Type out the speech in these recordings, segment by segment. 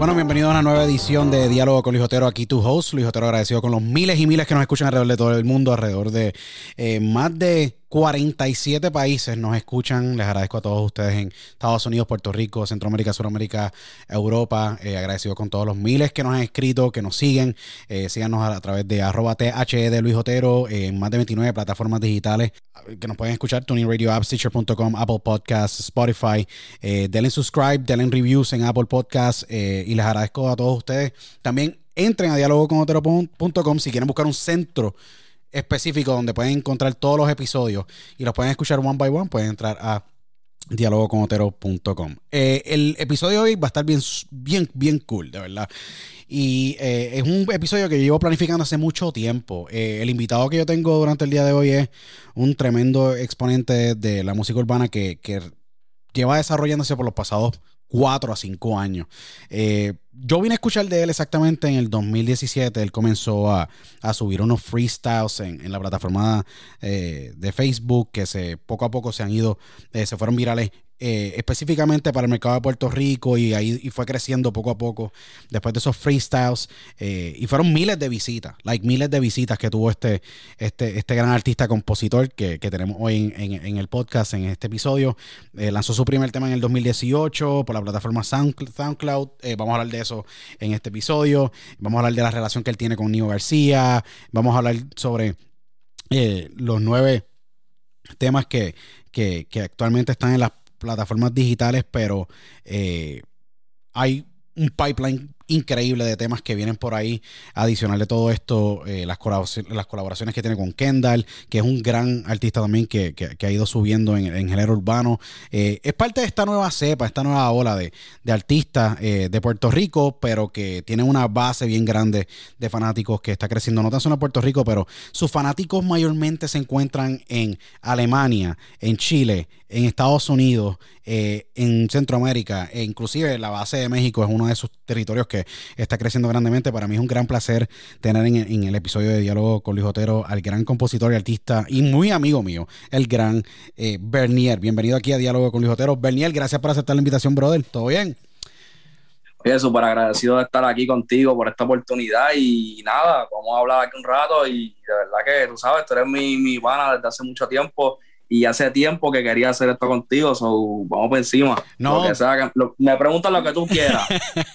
Bueno, bienvenido a una nueva edición de Diálogo con Luis Otero. Aquí tu host, Luis Otero, agradecido con los miles y miles que nos escuchan alrededor de todo el mundo, alrededor de eh, más de 47 países nos escuchan. Les agradezco a todos ustedes en Estados Unidos, Puerto Rico, Centroamérica, Suramérica, Europa. Eh, agradecido con todos los miles que nos han escrito, que nos siguen. Eh, síganos a, través de arroba THE Otero en más de 29 plataformas digitales que nos pueden escuchar. Tuning Radio Apps, Teacher.com, Apple Podcasts, Spotify. Eh, denle subscribe, denle reviews en Apple Podcasts y les agradezco a todos ustedes. También entren a dialogoconotero.com si quieren buscar un centro específico donde pueden encontrar todos los episodios y los pueden escuchar one by one, pueden entrar a dialogoconotero.com. Eh, el episodio de hoy va a estar bien, bien, bien cool, de verdad. Y eh, es un episodio que llevo planificando hace mucho tiempo. Eh, el invitado que yo tengo durante el día de hoy es un tremendo exponente de la música urbana que, que lleva desarrollándose por los pasados 4 a 5 años. Eh, yo vine a escuchar de él exactamente en el 2017. Él comenzó a, subir unos freestyles en, la plataforma eh, de Facebook que se, poco a poco se han ido, eh, se fueron virales eh, específicamente para el mercado de Puerto Rico y ahí fue creciendo poco a poco después de esos freestyles eh, y fueron miles de visitas, like miles de visitas que tuvo este, este, este gran artista compositor que, tenemos hoy en, el podcast, en este episodio. Eh, lanzó su primer tema en el 2018 por la plataforma SoundCloud. vamos a hablar de eso en este episodio. Vamos a hablar de la relación que él tiene con Nio García. Vamos a hablar sobre los nueve temas que, que, que, actualmente están en las plataformas digitales, pero eh, hay un pipeline increíble de temas que vienen por ahí. Adicional de todo esto, eh, las, colaboraciones, que tiene con Kendall, que es un gran artista también que, ha ido subiendo en, en género urbano. Eh, es parte de esta nueva cepa, esta nueva ola de, artistas de Puerto Rico, pero que tiene una base bien grande de fanáticos que está creciendo, no tan solo en Puerto Rico, pero sus fanáticos mayormente se encuentran en Alemania, en Chile, en Estados Unidos, eh, en Centroamérica, e inclusive la base de México es uno de esos territorios que está creciendo grandemente. Para mí es un gran placer tener en, el episodio de Diálogo con Luis al gran compositor y artista y muy amigo mío, el gran eh, Bernier. Bienvenido aquí a Diálogo con Luis Otero. Bernier, gracias por aceptar la invitación, brother. ¿Todo bien? Oye, súper agradecido de estar aquí contigo por esta oportunidad y nada, vamos a hablar aquí un rato y de verdad que tú sabes, tú eres mi, mi pana desde hace mucho tiempo y hace tiempo que quería hacer esto contigo, so vamos por encima. No. me preguntan lo que tú quieras.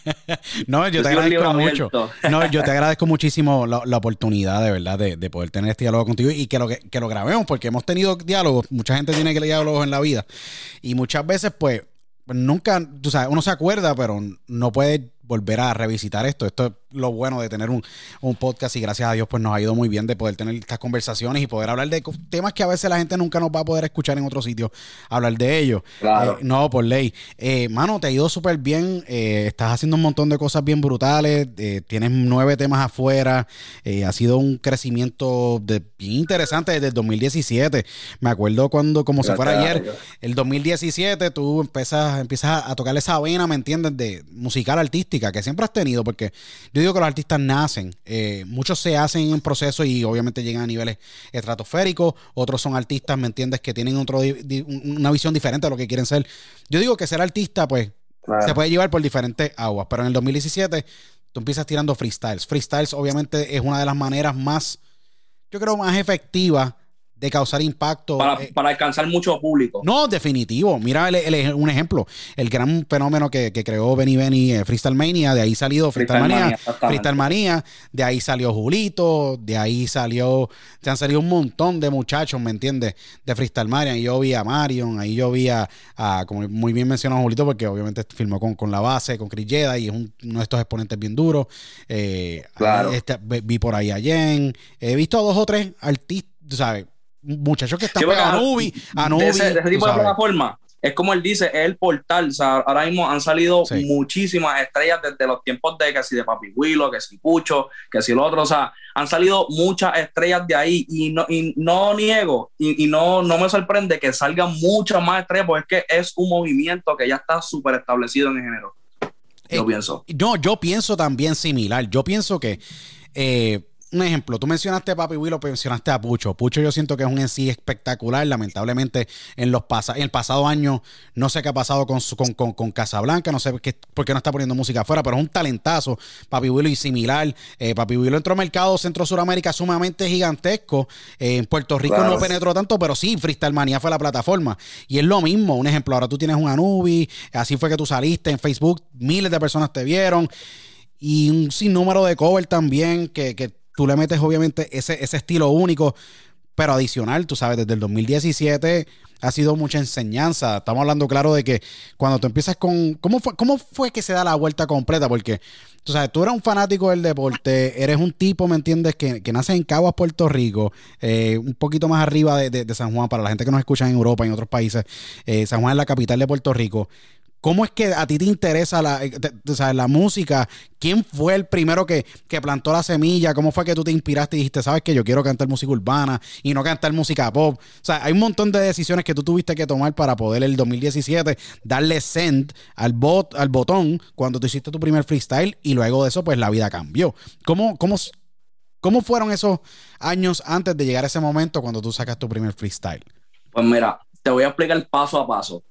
no, yo, te agradezco mucho. no, yo te agradezco muchísimo la, oportunidad, de verdad, de, poder tener este diálogo contigo y que lo, que, que lo grabemos, porque hemos tenido diálogos, mucha gente tiene que leer diálogos en la vida, y muchas veces, pues, nunca, tú sabes, uno se acuerda, pero no puede volver a revisitar esto. Esto es lo bueno de tener un, podcast y gracias a Dios pues nos ha ido muy bien de poder tener estas conversaciones y poder hablar de temas que a veces la gente nunca nos va a poder escuchar en otro sitio, hablar de ellos. Claro. Eh, no, por ley. Eh, mano, te ha ido súper bien, eh, estás haciendo un montón de cosas bien brutales, tienes nueve temas afuera, ha sido un crecimiento de, bien interesante desde el 2017. Me acuerdo cuando, como se fuera ayer, el 2017 tú empiezas, empiezas a, tocar esa vena, ¿me entiendes?, de musical que siempre has tenido, porque yo digo que los artistas nacen, eh, muchos se hacen en proceso y obviamente llegan a niveles estratosféricos, otros son artistas, ¿me entiendes?, que tienen otro, una visión diferente de lo que quieren ser. Yo digo que ser artista, pues, se puede llevar por diferentes aguas, pero en el 2017 tú empiezas tirando freestyles. Freestyles obviamente es una de las maneras más, yo creo, más efectivas de causar impacto. Eh, para, alcanzar mucho público. No, definitivo. Mira un ejemplo. El gran fenómeno que, creó Benny Benny eh, Freestyle Mania, de ahí salió Freestyle, Mania, Freestyle Mania, de ahí salió Julito, de ahí salió, se han salido un montón de muchachos, ¿me entiendes? De Freestyle Mania. Y yo vi a Marion, ahí yo vi a, como muy bien mencionado Julito, porque obviamente filmó con, con la base, con Chris Jeda, y es uno de estos exponentes bien duros. Eh, claro. Este, vi por ahí a Jen. He visto a dos o tres artistas, ¿sabes? Muchachos que están sí, a Nubi, a de, ese, tipo de plataforma. Es como él dice, es el portal. O sea, ahora mismo han salido muchísimas estrellas desde los tiempos de que si de Papi Willow, que si Pucho, que si lo otro. O sea, han salido muchas estrellas de ahí y no, y no niego y, no, no me sorprende que salgan muchas más estrellas porque es que es un movimiento que ya está súper establecido en el género. Yo eh, pienso. No, yo pienso también similar. Yo pienso que eh, un ejemplo, tú mencionaste a Papi Willow, mencionaste a Pucho. Pucho yo siento que es un en sí espectacular. Lamentablemente, en los en el pasado año, no sé qué ha pasado con, con, con, Casablanca, no sé qué, por qué no está poniendo música afuera, pero es un talentazo. Papi Willow y similar. Eh, Papi Willow entró al mercado Centro-Suramérica sumamente gigantesco. Eh, en Puerto Rico no penetró tanto, pero sí, Freestyle Manía fue la plataforma. Y es lo mismo. Un ejemplo, ahora tú tienes un Anubi, así fue que tú saliste en Facebook, miles de personas te vieron. Y un sinnúmero de cover también que, que tú le metes obviamente ese, ese estilo único, pero adicional, tú sabes, desde el 2017 ha sido mucha enseñanza. Estamos hablando claro de que cuando tú empiezas con... ¿Cómo fue, cómo fue que se da la vuelta completa? Porque, tú sabes, tú eres un fanático del deporte, eres un tipo, ¿me entiendes?, que, que nace en Caguas, Puerto Rico, eh, un poquito más arriba de, San Juan, para la gente que nos escucha en Europa y en otros países. Eh, San Juan es la capital de Puerto Rico. ¿Cómo es que a ti te interesa la, eh, la música? ¿Quién fue el primero que, plantó la semilla? ¿Cómo fue que tú te inspiraste y dijiste, sabes que yo quiero cantar música urbana y no cantar música pop? O sea, hay un montón de decisiones que tú tuviste que tomar para poder el 2017 darle send al, bot, al botón cuando tú hiciste tu primer freestyle y luego de eso, pues la vida cambió. ¿Cómo, cómo, cómo fueron esos años antes de llegar a ese momento cuando tú sacas tu primer freestyle? Pues mira, te voy a explicar paso a paso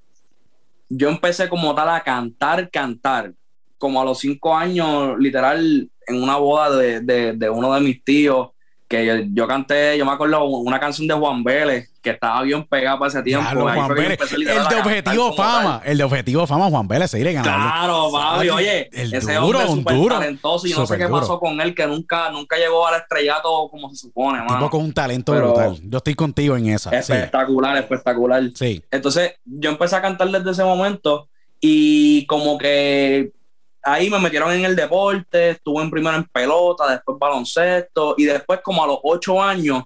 yo empecé como tal a cantar, cantar. Como a los cinco años, literal, en una boda de, de uno de mis tíos, que yo, canté, yo me acuerdo una canción de Juan Vélez que estaba bien pegada para ese tiempo. el de Objetivo Fama, el de Objetivo Fama, Juan Vélez, se iré Claro, papi, oye, el ese duro, hombre es súper duro, talentoso y yo no sé qué pasó con él, que nunca, nunca llegó al estrellato como se supone, mano. Tipo con un talento brutal. Yo estoy contigo en esa. Espectacular, espectacular. Sí. Entonces, yo empecé a cantar desde ese momento y como que ahí me metieron en el deporte, estuve en primero en pelota, después baloncesto y después como a los ocho años,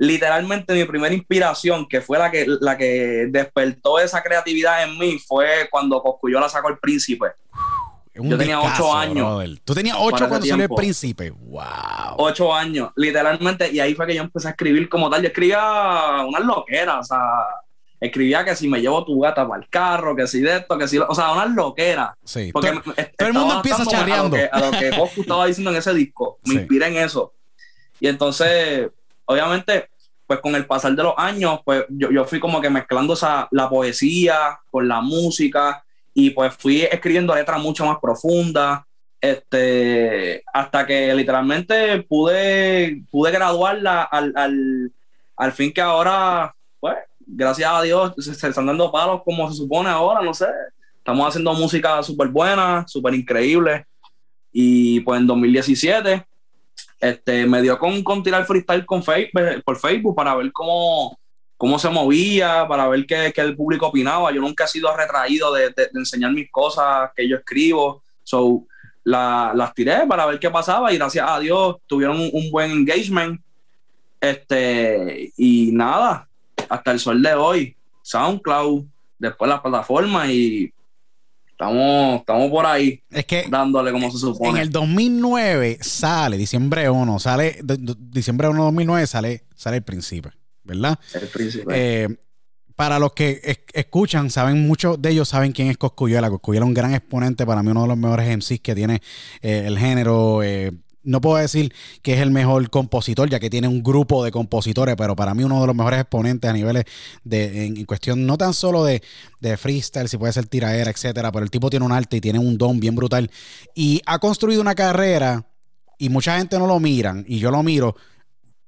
literalmente mi primera inspiración, que fue la que, la que despertó esa creatividad en mí, fue cuando la sacó el príncipe. Yo tenía ocho años. Tú tenías ocho cuando salió el príncipe. Wow. Ocho años, literalmente. Y ahí fue que yo empecé a escribir como tal. Yo escribía unas loqueras, o sea, escribía que si me llevo tu gata para el carro, que si de esto, que si... O sea, una loquera. Sí. Porque todo, el mundo empieza charreando. A lo que, vos estaba diciendo en ese disco. Me inspiré en eso. Y entonces, obviamente, pues con el pasar de los años, pues yo, yo fui como que mezclando esa, la poesía con la música y pues fui escribiendo letras mucho más profundas. Este, hasta que literalmente pude, pude graduarla al, al, al fin que ahora, pues, gracias a Dios, se, están dando palos como se supone ahora, no sé. Estamos haciendo música súper buena, súper increíble. Y pues en 2017 este, me dio con, con tirar freestyle con Facebook, por Facebook para ver cómo, cómo se movía, para ver qué, qué, el público opinaba. Yo nunca he sido retraído de, de, enseñar mis cosas que yo escribo. So, la, las tiré para ver qué pasaba y gracias a Dios tuvieron un, buen engagement. Este, y nada, hasta el sol de hoy, SoundCloud, después la plataforma y estamos, estamos por ahí es que dándole como se supone. En el 2009 sale, diciembre 1, sale, diciembre 1 de 2009 sale, sale el príncipe, ¿verdad? El príncipe. Eh, para los que escuchan, saben, muchos de ellos saben quién es Coscuyuela. Coscuyuela es un gran exponente, para mí uno de los mejores MCs que tiene eh, el género. Eh, no puedo decir que es el mejor compositor, ya que tiene un grupo de compositores, pero para mí uno de los mejores exponentes a niveles de, en, cuestión no tan solo de, de, freestyle, si puede ser tiraera, etcétera, pero el tipo tiene un arte y tiene un don bien brutal. Y ha construido una carrera, y mucha gente no lo miran, y yo lo miro,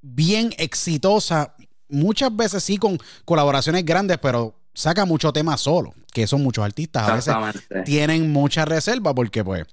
bien exitosa, muchas veces sí con colaboraciones grandes, pero saca mucho tema solo, que son muchos artistas. A veces tienen mucha reserva porque pues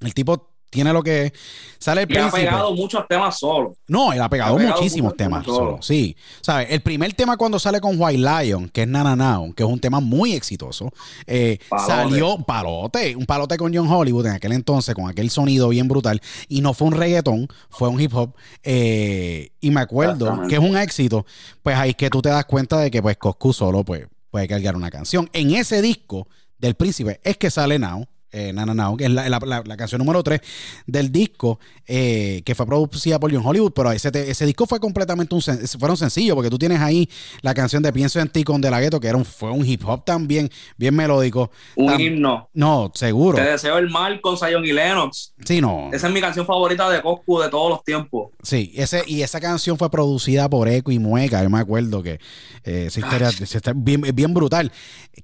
el tipo tiene lo que sale el y ha pegado muchos temas solo. No, él ha pegado, muchísimos temas solo. Sí. ¿Sabes? El primer tema cuando sale con White Lion, que es Nana Now, que es un tema muy exitoso, eh, salió palote, un palote con John Hollywood en aquel entonces, con aquel sonido bien brutal. Y no fue un reggaeton, fue un hip hop. Eh, y me acuerdo que es un éxito. Pues ahí es que tú te das cuenta de que pues Coscu solo pues, puede cargar una canción. En ese disco del príncipe es que sale Now eh, que es la, canción número 3 del disco, eh, que fue producida por John Hollywood, pero ese, ese disco fue completamente un, fueron sencillo, porque tú tienes ahí la canción de Pienso en ti con De La Ghetto, que era un, fue un hip hop también, bien melódico. Un himno. No, seguro. Te deseo el mal con Zion y Lennox. Sí, no. Esa es mi canción favorita de Coscu de todos los tiempos. Sí, ese, y esa canción fue producida por Eco y Mueca, yo me acuerdo que eh, esa historia está bien, bien brutal.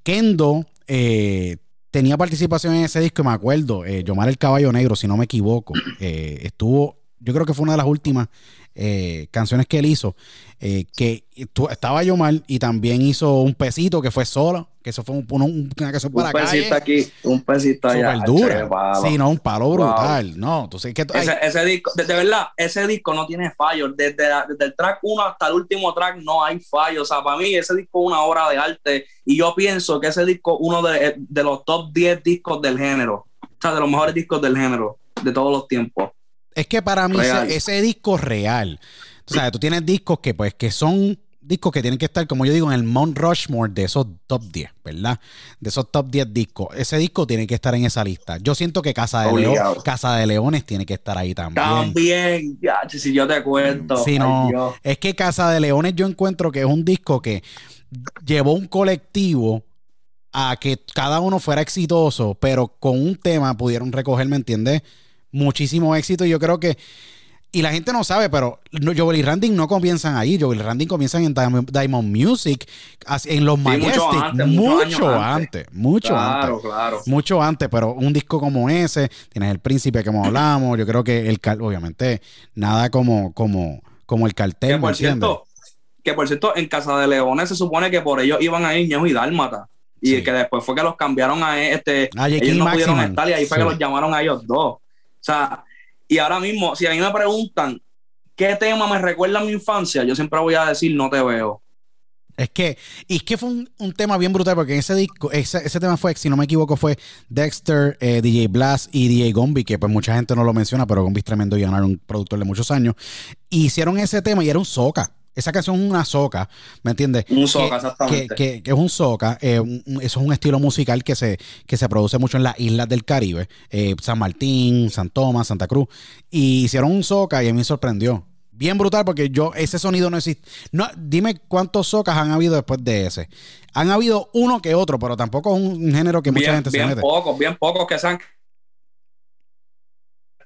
Kendo eh, tenía participación en ese disco, me acuerdo, eh, Yomar el Caballo Negro, si no me equivoco, eh, estuvo, yo creo que fue una de las últimas eh, canciones que él hizo, eh, que estaba Yomar y también hizo un pesito que fue solo, que eso fue un, una canción para Un pesito aquí, un pesito allá. Súper dura. Sí, no, un palo brutal. No, entonces, que ese, ese, disco, de, verdad, ese disco no tiene fallos. Desde, desde, el track 1 hasta el último track no hay fallos. O sea, para mí ese disco es una obra de arte y yo pienso que ese disco es uno de, de los top 10 discos del género. O sea, de los mejores discos del género de todos los tiempos. Es que para mí ese, disco real. O sea, tú tienes discos que, pues, que son discos que tienen que estar, como yo digo, en el Mount Rushmore de esos top 10, ¿verdad? De esos top 10 discos. Ese disco tiene que estar en esa lista. Yo siento que Casa de, Casa de Leones tiene que estar ahí también. También, ya, si yo te cuento. Sí, no. Es que Casa de Leones yo encuentro que es un disco que llevó un colectivo a que cada uno fuera exitoso, pero con un tema pudieron recoger, ¿me entiendes? Muchísimo éxito. Y yo creo que y la gente no sabe, pero Joel y Randy no comienzan ahí. Joel y Randy comienzan en Diamond, Music, en los Majestic, mucho, antes, mucho antes. Claro, Mucho antes, pero un disco como ese, tienes El Príncipe que hemos hablado, yo creo que el obviamente, nada como, como, como el cartel. Que por, cierto, que por cierto, en Casa de Leones se supone que por ellos iban a ir Ñejo y Dálmata. Y que después fue que los cambiaron a este. A ellos no pudieron estar y ahí fue que los llamaron a ellos dos. O sea, y ahora mismo, si a mí me preguntan qué tema me recuerda a mi infancia, yo siempre voy a decir no te veo. Es que, y que fue un, tema bien brutal porque en ese disco, ese, tema fue, si no me equivoco, fue Dexter, eh, DJ Blast y DJ Gombi, que pues mucha gente no lo menciona, pero Gombi es tremendo y un productor de muchos años. hicieron ese tema y era un soca. Esa canción es una soca, ¿me entiendes? Un soca, exactamente. Que, es un soca. Eh, eso es un estilo musical que se, que se produce mucho en las islas del Caribe. Eh, San Martín, San Tomás, Santa Cruz. Y hicieron un soca y a mí me sorprendió. Bien brutal porque yo, ese sonido no existe. No, dime cuántos socas han habido después de ese. Han habido uno que otro, pero tampoco es un género que mucha gente se mete. Bien pocos, bien pocos que sean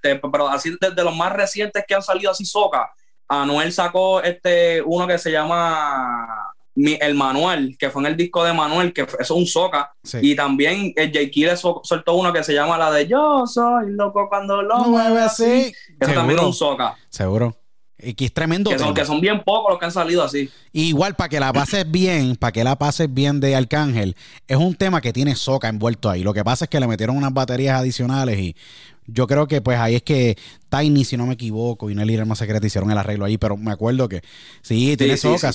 este, pero así desde los más recientes que han salido así soca, Anuel sacó este uno que se llama El Manual, que fue en el disco de Manuel, que eso es un soca. Y también el J. Kille soltó uno que se llama la de Yo soy loco cuando lo mueve así. Eso también es un soca. Seguro. Y que es tremendo. Que son, que son, bien pocos los que han salido así. igual, para que la pases bien, para que la pases bien de Arcángel, es un tema que tiene soca envuelto ahí. Lo que pasa es que le metieron unas baterías adicionales y yo creo que pues ahí es que Tiny, si no me equivoco, y Nelly más Secreta hicieron el arreglo ahí, pero me acuerdo que sí, tiene soca,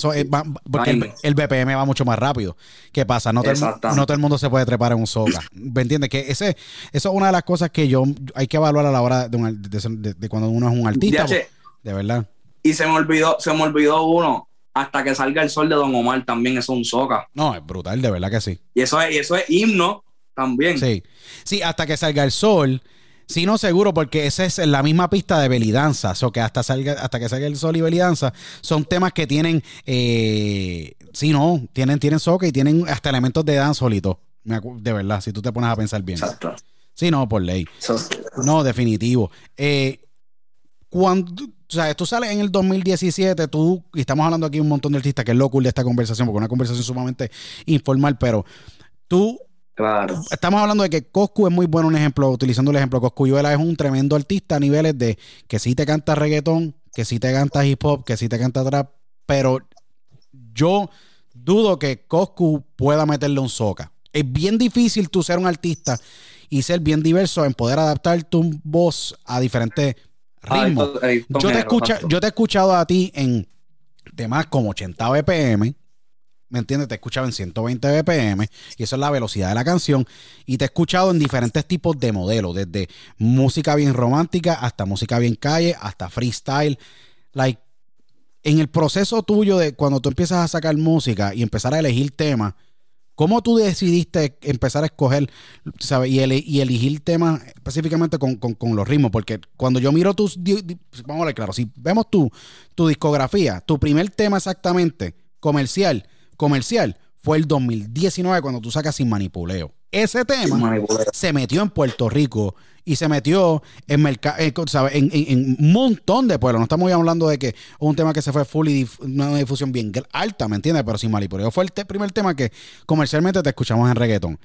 porque el, BPM va mucho más rápido. ¿Qué pasa? No todo, el, no todo el mundo se puede trepar en un soca. ¿Me entiendes? Que ese, eso es una de las cosas que yo hay que evaluar a la hora de, de, cuando uno es un artista. de verdad. Y se me olvidó, se me olvidó uno. Hasta que salga el sol de Don Omar también es un soca. No, es brutal, de verdad que sí. Y eso es, y eso es himno también. Sí. Sí, hasta que salga el sol Sí, no, seguro, porque esa es la misma pista de Belidanza. O que hasta salga, hasta que salga el sol y Belidanza, son temas que tienen, eh, sí, no, tienen, tienen soca y tienen hasta elementos de danza solito. De verdad, si tú te pones a pensar bien. Exacto. Sí, no, por ley. No, definitivo. Eh, cuando, o sea, tú sales en el 2017, tú, y estamos hablando aquí un montón de artistas, que es lo cool de esta conversación, porque es una conversación sumamente informal, pero tú Claro. Estamos hablando de que Coscu es muy bueno un ejemplo, utilizando el ejemplo. Coscu Yuela es un tremendo artista a niveles de que sí te canta reggaetón, que sí te canta hip hop, que sí te canta trap, pero yo dudo que Coscu pueda meterle un soca. Es bien difícil tú ser un artista y ser bien diverso en poder adaptar tu voz a diferentes ritmos. yo, te yo te he escuchado a ti en temas como 80 BPM, ¿me entiendes? Te he escuchado en 120 BPM y eso es la velocidad de la canción y te he escuchado en diferentes tipos de modelos, desde música bien romántica hasta música bien calle, hasta freestyle. Like, en el proceso tuyo de cuando tú empiezas a sacar música y empezar a elegir temas, ¿cómo tú decidiste empezar a escoger ¿sabes? Y, elegir temas específicamente con, los ritmos? Porque cuando yo miro tus, vamos a ver claro, si vemos tu, tu discografía, tu primer tema exactamente comercial, comercial fue el 2019 cuando tú sacas Sin Manipuleo. Ese tema se metió en Puerto Rico y se metió en, en, un montón de pueblos. No estamos hablando de que un tema que se fue full y una difusión bien alta, ¿me entiendes? Pero Sin Manipuleo fue el primer tema que comercialmente te escuchamos en reggaetón.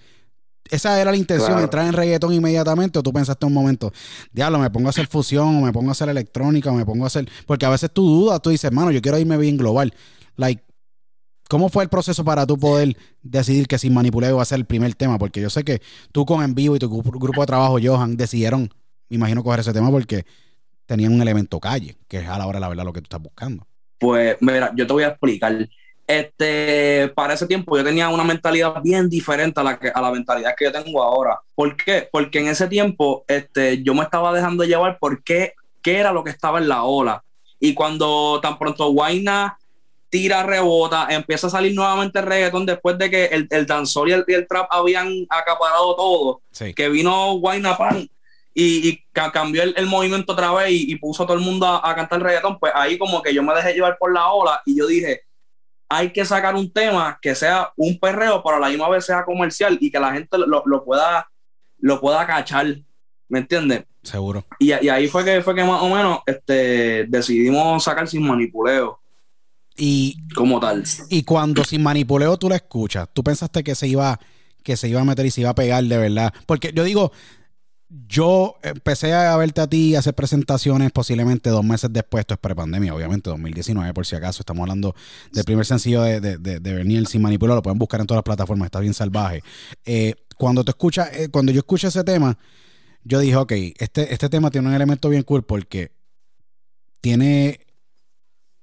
Esa era la intención, entrar en reggaetón inmediatamente, o tú pensaste un momento, diablo, me pongo a hacer fusión, o me pongo a hacer electrónica, o me pongo a hacer. Porque a veces tú dudas, tú dices, hermano, yo quiero irme bien global. Like, ¿Cómo fue el proceso para tú poder decidir que Sin Manipuleo iba a ser el primer tema? Porque yo sé que tú con En Vivo y tu grupo de trabajo, Johan, decidieron, me imagino, coger ese tema porque tenían un elemento calle, que es a la hora la verdad lo que tú estás buscando. Pues mira, yo te voy a explicar. Este, para ese tiempo yo tenía una mentalidad bien diferente a la, que, a la mentalidad que yo tengo ahora. ¿Por qué? Porque en ese tiempo este, yo me estaba dejando llevar por qué, qué era lo que estaba en la ola. Y cuando tan pronto Guayna tira, rebota, empieza a salir nuevamente el reggaetón después de que el, el danzor y el, trap habían acaparado todo, que vino Wayna Pan y, y cambió el, movimiento otra vez y, puso a todo el mundo a, cantar reggaetón, pues ahí como que yo me dejé llevar por la ola y yo dije, hay que sacar un tema que sea un perreo, pero a la misma vez sea comercial y que la gente lo, lo pueda, lo pueda cachar, ¿me entiendes? Seguro. Y, ahí fue que fue que más o menos este, decidimos sacar sin manipuleo. Y como tal. Y cuando sin manipuleo tú la escuchas, tú pensaste que se iba que se iba a meter y se iba a pegar de verdad. Porque yo digo, yo empecé a verte a ti y hacer presentaciones posiblemente dos meses después, esto es prepandemia, obviamente, 2019 por si acaso, estamos hablando del primer sencillo de, de, de, Sin Manipular, lo pueden buscar en todas las plataformas, está bien salvaje. Eh, cuando te escuchas, eh, cuando yo escuché ese tema, yo dije, ok, este, este tema tiene un elemento bien cool porque tiene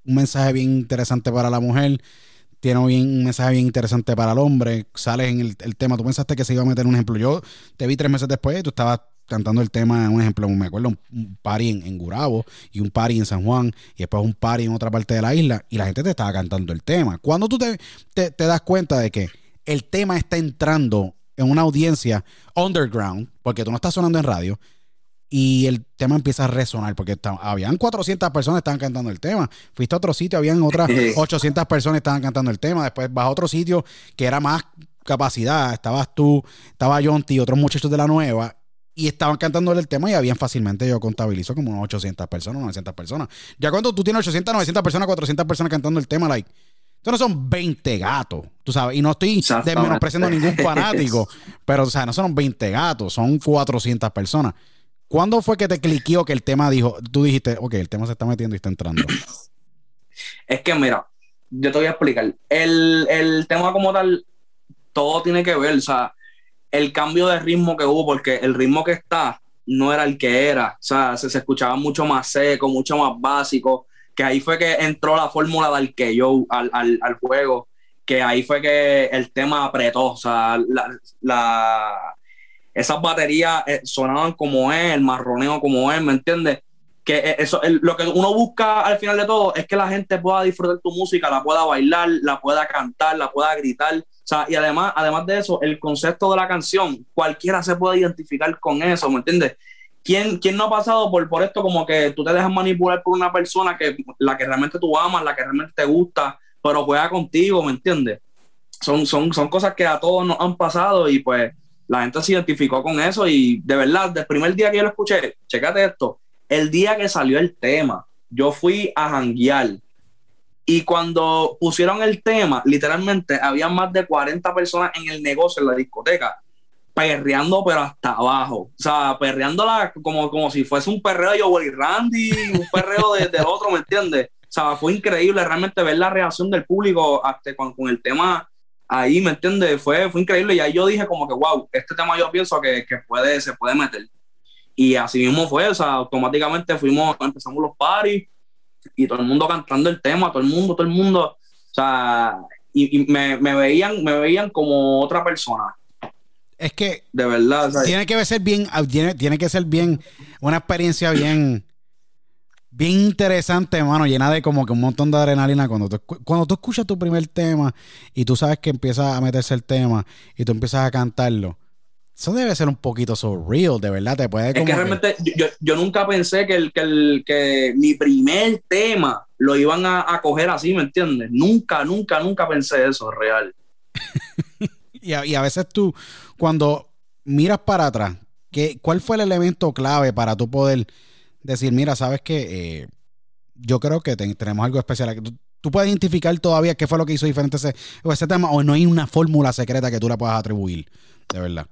un mensaje bien interesante para la mujer, tiene un mensaje bien interesante para el hombre, sales en el, tema, tú pensaste que se iba a meter un ejemplo, yo te vi tres meses después tú estabas cantando el tema, un ejemplo, me acuerdo, un, party en, Gurabo y un party en San Juan y después un party en otra parte de la isla y la gente te estaba cantando el tema. Cuando tú te, te, das cuenta de que el tema está entrando en una audiencia underground, porque tú no estás sonando en radio, y el tema empieza a resonar, porque habían 400 personas que estaban cantando el tema. Fuiste a otro sitio, habían otras 800 personas que estaban cantando el tema. Después vas a otro sitio que era más capacidad. Estabas tú, estaba Jonty y otros muchachos de la nueva y estaban cantando el tema y habían fácilmente, yo contabilizo como unas 800 personas, 900 personas. Ya cuando tú tienes 800, 900 personas, 400 personas cantando el tema, like, esto no son 20 gatos, tú sabes, y no estoy desmenospreciando a ningún fanático, pero, o sea, no son 20 gatos, son 400 personas. ¿Cuándo fue que te cliqueó que el tema dijo, tú dijiste, ok, el tema se está metiendo y está entrando? Es que, mira, yo te voy a explicar. El, el tema como tal, todo tiene que ver, o sea, el cambio de ritmo que hubo, porque el ritmo que está no era el que era, o sea, se, escuchaba mucho más seco, mucho más básico, que ahí fue que entró la fórmula del que yo al, al, juego, que ahí fue que el tema apretó, o sea, la, esas baterías eh, sonaban como es, el marroneo como es, ¿me entiendes? Que eh, eso, lo que uno busca al final de todo es que la gente pueda disfrutar tu música, la pueda bailar, la pueda cantar, la pueda gritar, o sea, y además, además de eso, el concepto de la canción, cualquiera se puede identificar con eso, ¿me entiendes? ¿Quién, ¿Quién, no ha pasado por, por esto como que tú te dejas manipular por una persona que la que realmente tú amas, la que realmente te gusta, pero juega contigo, ¿me entiendes? Son, son, son cosas que a todos nos han pasado y pues la gente se identificó con eso y de verdad, desde el primer día que yo lo escuché, chécate esto, el día que salió el tema, yo fui a janguear y cuando pusieron el tema, literalmente había más de 40 personas en el negocio, en la discoteca, perreando, pero hasta abajo. O sea, perreándola como, como si fuese un perreo de Joel Randy, un perreo de, del otro, ¿me entiendes? O sea, fue increíble realmente ver la reacción del público hasta con el tema ahí, ¿me entiendes? Fue, fue increíble. Y ahí yo dije como que, wow, este tema yo pienso que, que puede, se puede meter. Y así mismo fue, o sea, automáticamente fuimos, empezamos los parties y todo el mundo cantando el tema, todo el mundo, todo el mundo, o sea, y, me, veían, me veían como otra persona. Es que de verdad tiene que ser bien, tiene, tiene que ser bien, una experiencia bien, bien interesante, hermano, llena de como que un montón de adrenalina cuando tú, cuando tú escuchas tu primer tema y tú sabes que empieza a meterse el tema y tú empiezas a cantarlo eso debe ser un poquito surreal, de verdad. Te puede es que realmente yo, nunca pensé que, el, que, el, que mi primer tema lo iban a, a, coger así, ¿me entiendes? Nunca, nunca, nunca pensé eso, real. y, a, y, a, veces tú, cuando miras para atrás, ¿qué, ¿cuál fue el elemento clave para tú poder decir, mira, sabes que eh, yo creo que tenemos algo especial aquí? ¿Tú, puedes identificar todavía qué fue lo que hizo diferente ese, ese tema o no hay una fórmula secreta que tú la puedas atribuir, de verdad?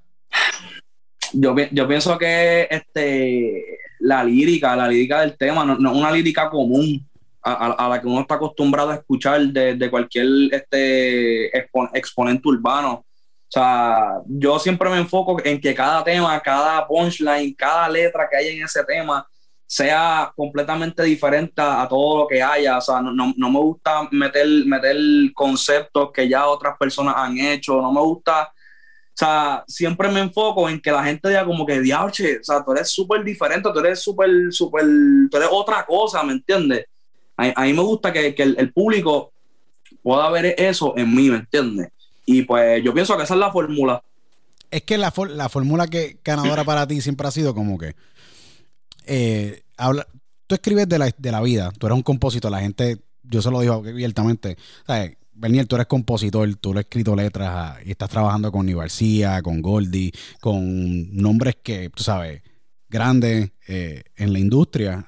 yo, yo pienso que este, la lírica, la lírica del tema, no, es una lírica común a, la que uno está acostumbrado a escuchar de, cualquier este, exponente urbano. O sea, yo siempre me enfoco en que cada tema, cada punchline, cada letra que hay en ese tema sea completamente diferente a, todo lo que haya. O sea, no, no, me gusta meter, meter conceptos que ya otras personas han hecho. No me gusta o sea, siempre me enfoco en que la gente diga como que, diache, o sea, tú eres súper diferente, tú eres súper, súper, tú eres otra cosa, ¿me entiendes? A, mí me gusta que, que el, público pueda ver eso en mí, ¿me entiendes? Y pues yo pienso que esa es la fórmula. Es que la, la fórmula que ganadora para ti siempre ha sido como que eh, habla, tú escribes de la, de la vida, tú eres un compositor, la gente, yo se lo digo abiertamente, ¿sabes? Bernier, tú eres compositor, tú le has escrito letras y estás trabajando con Ni García, con Goldie, con nombres que, tú sabes, grandes eh, en la industria,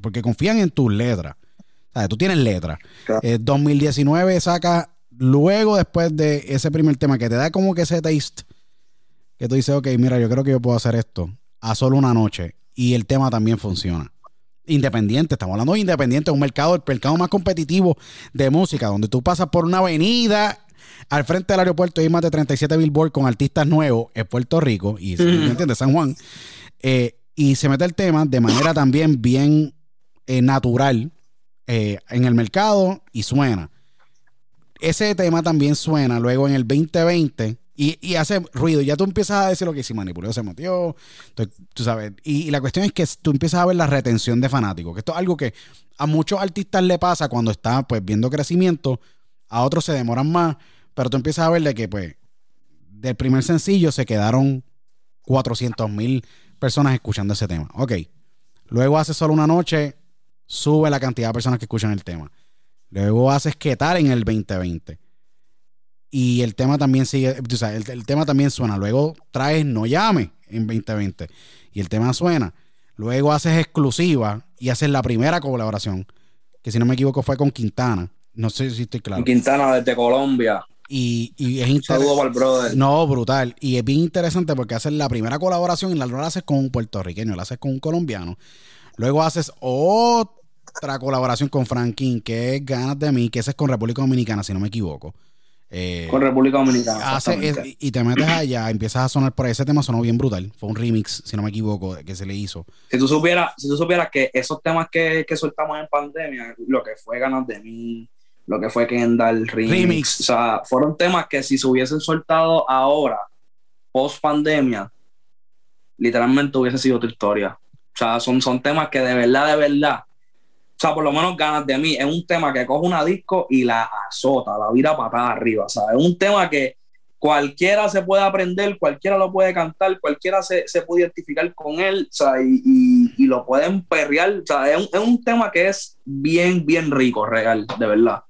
porque confían en tus letras. Sea, tú tienes letras. 2019 saca luego después de ese primer tema que te da como que ese taste, que tú dices, ok, mira, yo creo que yo puedo hacer esto a solo una noche y el tema también funciona. Independiente, estamos hablando de independiente, un mercado, el mercado más competitivo de música, donde tú pasas por una avenida al frente del aeropuerto y hay más de 37 billboards con artistas nuevos en Puerto Rico y. San Juan. Eh, y se mete el tema de manera también bien eh, natural eh, en el mercado y suena. Ese tema también suena luego en el 2020 y, hace ruido. Ya tú empiezas a decir lo que si manipuló, se motió. tú sabes. Y, la cuestión es que tú empiezas a ver la retención de fanáticos. Que esto es algo que a muchos artistas le pasa cuando están pues viendo crecimiento. A otros se demoran más. Pero tú empiezas a ver de que, pues, del primer sencillo se quedaron 400 mil personas escuchando ese tema. Ok. Luego hace solo una noche, sube la cantidad de personas que escuchan el tema. Luego haces qué tal en el 2020 y el tema también sigue, o sea, el, tema también suena. Luego traes No Llame en 2020 y el tema suena. Luego haces exclusiva y haces la primera colaboración, que si no me equivoco fue con Quintana. No sé si estoy claro. Quintana desde Colombia. Y, y es el brother. No, brutal. Y es bien interesante porque haces la primera colaboración y la, la haces con un puertorriqueño, la haces con un colombiano. Luego haces otra colaboración con Franklin, que es Ganas de mí, que esa es con República Dominicana, si no me equivoco. Eh, con República Dominicana. y te metes allá, empiezas a sonar por ese tema, sonó bien brutal. Fue un remix, si no me equivoco, que se le hizo. Si tú supieras, si tú supieras que esos temas que, que soltamos en pandemia, lo que fue Ganas de mí, lo que fue Kendall remix, remix, o sea, fueron temas que si se hubiesen soltado ahora, post pandemia, literalmente hubiese sido tu historia. O sea, son, son temas que de verdad, de verdad, o sea, por lo menos ganas de mí. Es un tema que coge una disco y la azota, la vira patada arriba. Sea, es un tema que cualquiera se puede aprender, cualquiera lo puede cantar, cualquiera se, puede identificar con él, o sea, y, lo pueden perrear. O sea, es un, tema que es bien, bien rico, real, de verdad.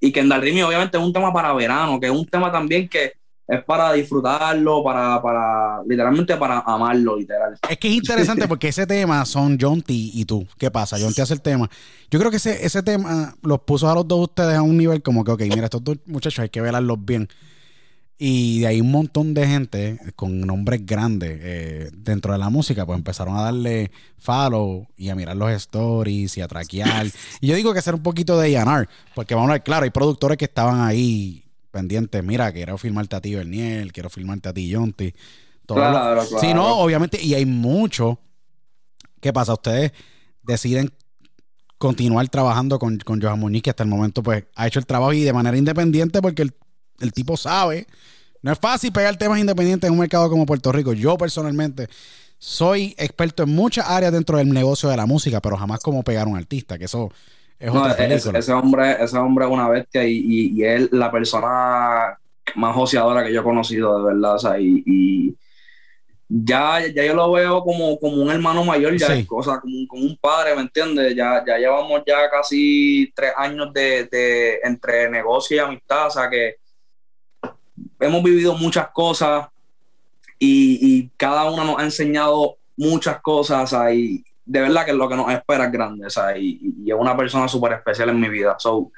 Y que en Dalrimi, obviamente, es un tema para verano, que es un tema también que es para disfrutarlo, para, para, literalmente para amarlo, literal. Es que es interesante porque ese tema son John T y tú. ¿Qué pasa? John T hace el tema. Yo creo que ese, ese tema los puso a los dos ustedes a un nivel como que, ok, mira, estos dos muchachos hay que velarlos bien. Y de ahí un montón de gente con nombres grandes eh, dentro de la música, pues empezaron a darle follow y a mirar los stories y a traquear. y yo digo que hacer un poquito de A&R, porque vamos a ver, claro, hay productores que estaban ahí pendientes, mira, quiero filmarte a ti, Berniel, quiero filmarte a ti, Yonti. Claro, Sí, no, obviamente, y hay mucho. ¿Qué pasa? Ustedes deciden continuar trabajando con, con Johan Muñiz, que hasta el momento pues ha hecho el trabajo y de manera independiente porque el, tipo sabe. No es fácil pegar temas independientes en un mercado como Puerto Rico. Yo personalmente soy experto en muchas áreas dentro del negocio de la música, pero jamás como pegar un artista, que eso ese, hombre, ese hombre es una bestia y, y, es la persona más joseadora que yo he conocido, de verdad. O sea, y, ya, ya yo lo veo como, como un hermano mayor, ya, o sea, como, como, un padre, ¿me entiendes? Ya, ya llevamos ya casi tres años de, de, entre negocio y amistad, o sea que hemos vivido muchas cosas y, y cada uno nos ha enseñado muchas cosas, o sea, y, de verdad que lo que nos espera es grande, o sea, y, es una persona súper especial en mi vida. So,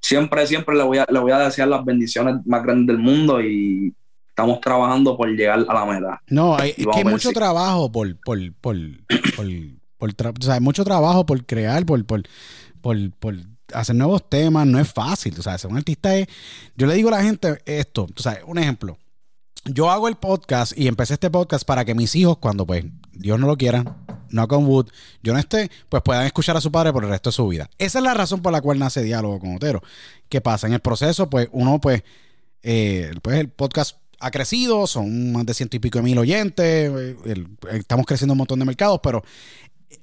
siempre, siempre le voy, a, le voy a desear las bendiciones más grandes del mundo y estamos trabajando por llegar a la meta. No, hay, es que hay mucho trabajo por, por, por, por, o sea, hay mucho trabajo por crear, por, por, por, hacer nuevos temas, no es fácil, o sea, ser un artista es, yo le digo a la gente esto, o sea, un ejemplo, yo hago el podcast y empecé este podcast para que mis hijos, cuando pues Dios no lo quiera, no con Wood, yo no esté, pues puedan escuchar a su padre por el resto de su vida. Esa es la razón por la cual nace Diálogo con Otero. ¿Qué pasa? En el proceso, pues uno, pues, eh, pues el podcast ha crecido, son más de ciento y pico de mil oyentes, eh, estamos creciendo un montón de mercados, pero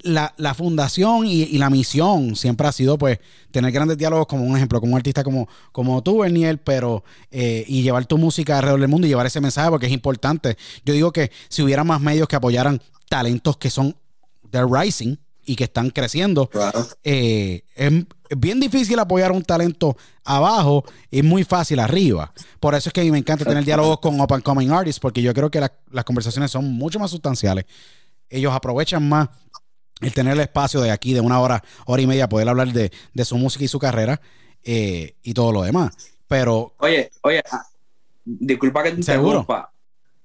la, fundación y, la misión siempre ha sido pues tener grandes diálogos como un ejemplo, como un artista como, como tú, Berniel, pero eh, y llevar tu música alrededor del mundo y llevar ese mensaje porque es importante. Yo digo que si hubiera más medios que apoyaran talentos que son de rising y que están creciendo, eh, es bien difícil apoyar un talento abajo, es muy fácil arriba. Por eso es que a mí me encanta tener diálogos con Open Coming Artists, porque yo creo que las conversaciones son mucho más sustanciales ellos aprovechan más el tener el espacio de aquí de una hora, hora y media, poder hablar de, su música y su carrera eh, y todo lo demás. Pero. Oye, oye, disculpa que te interrumpa.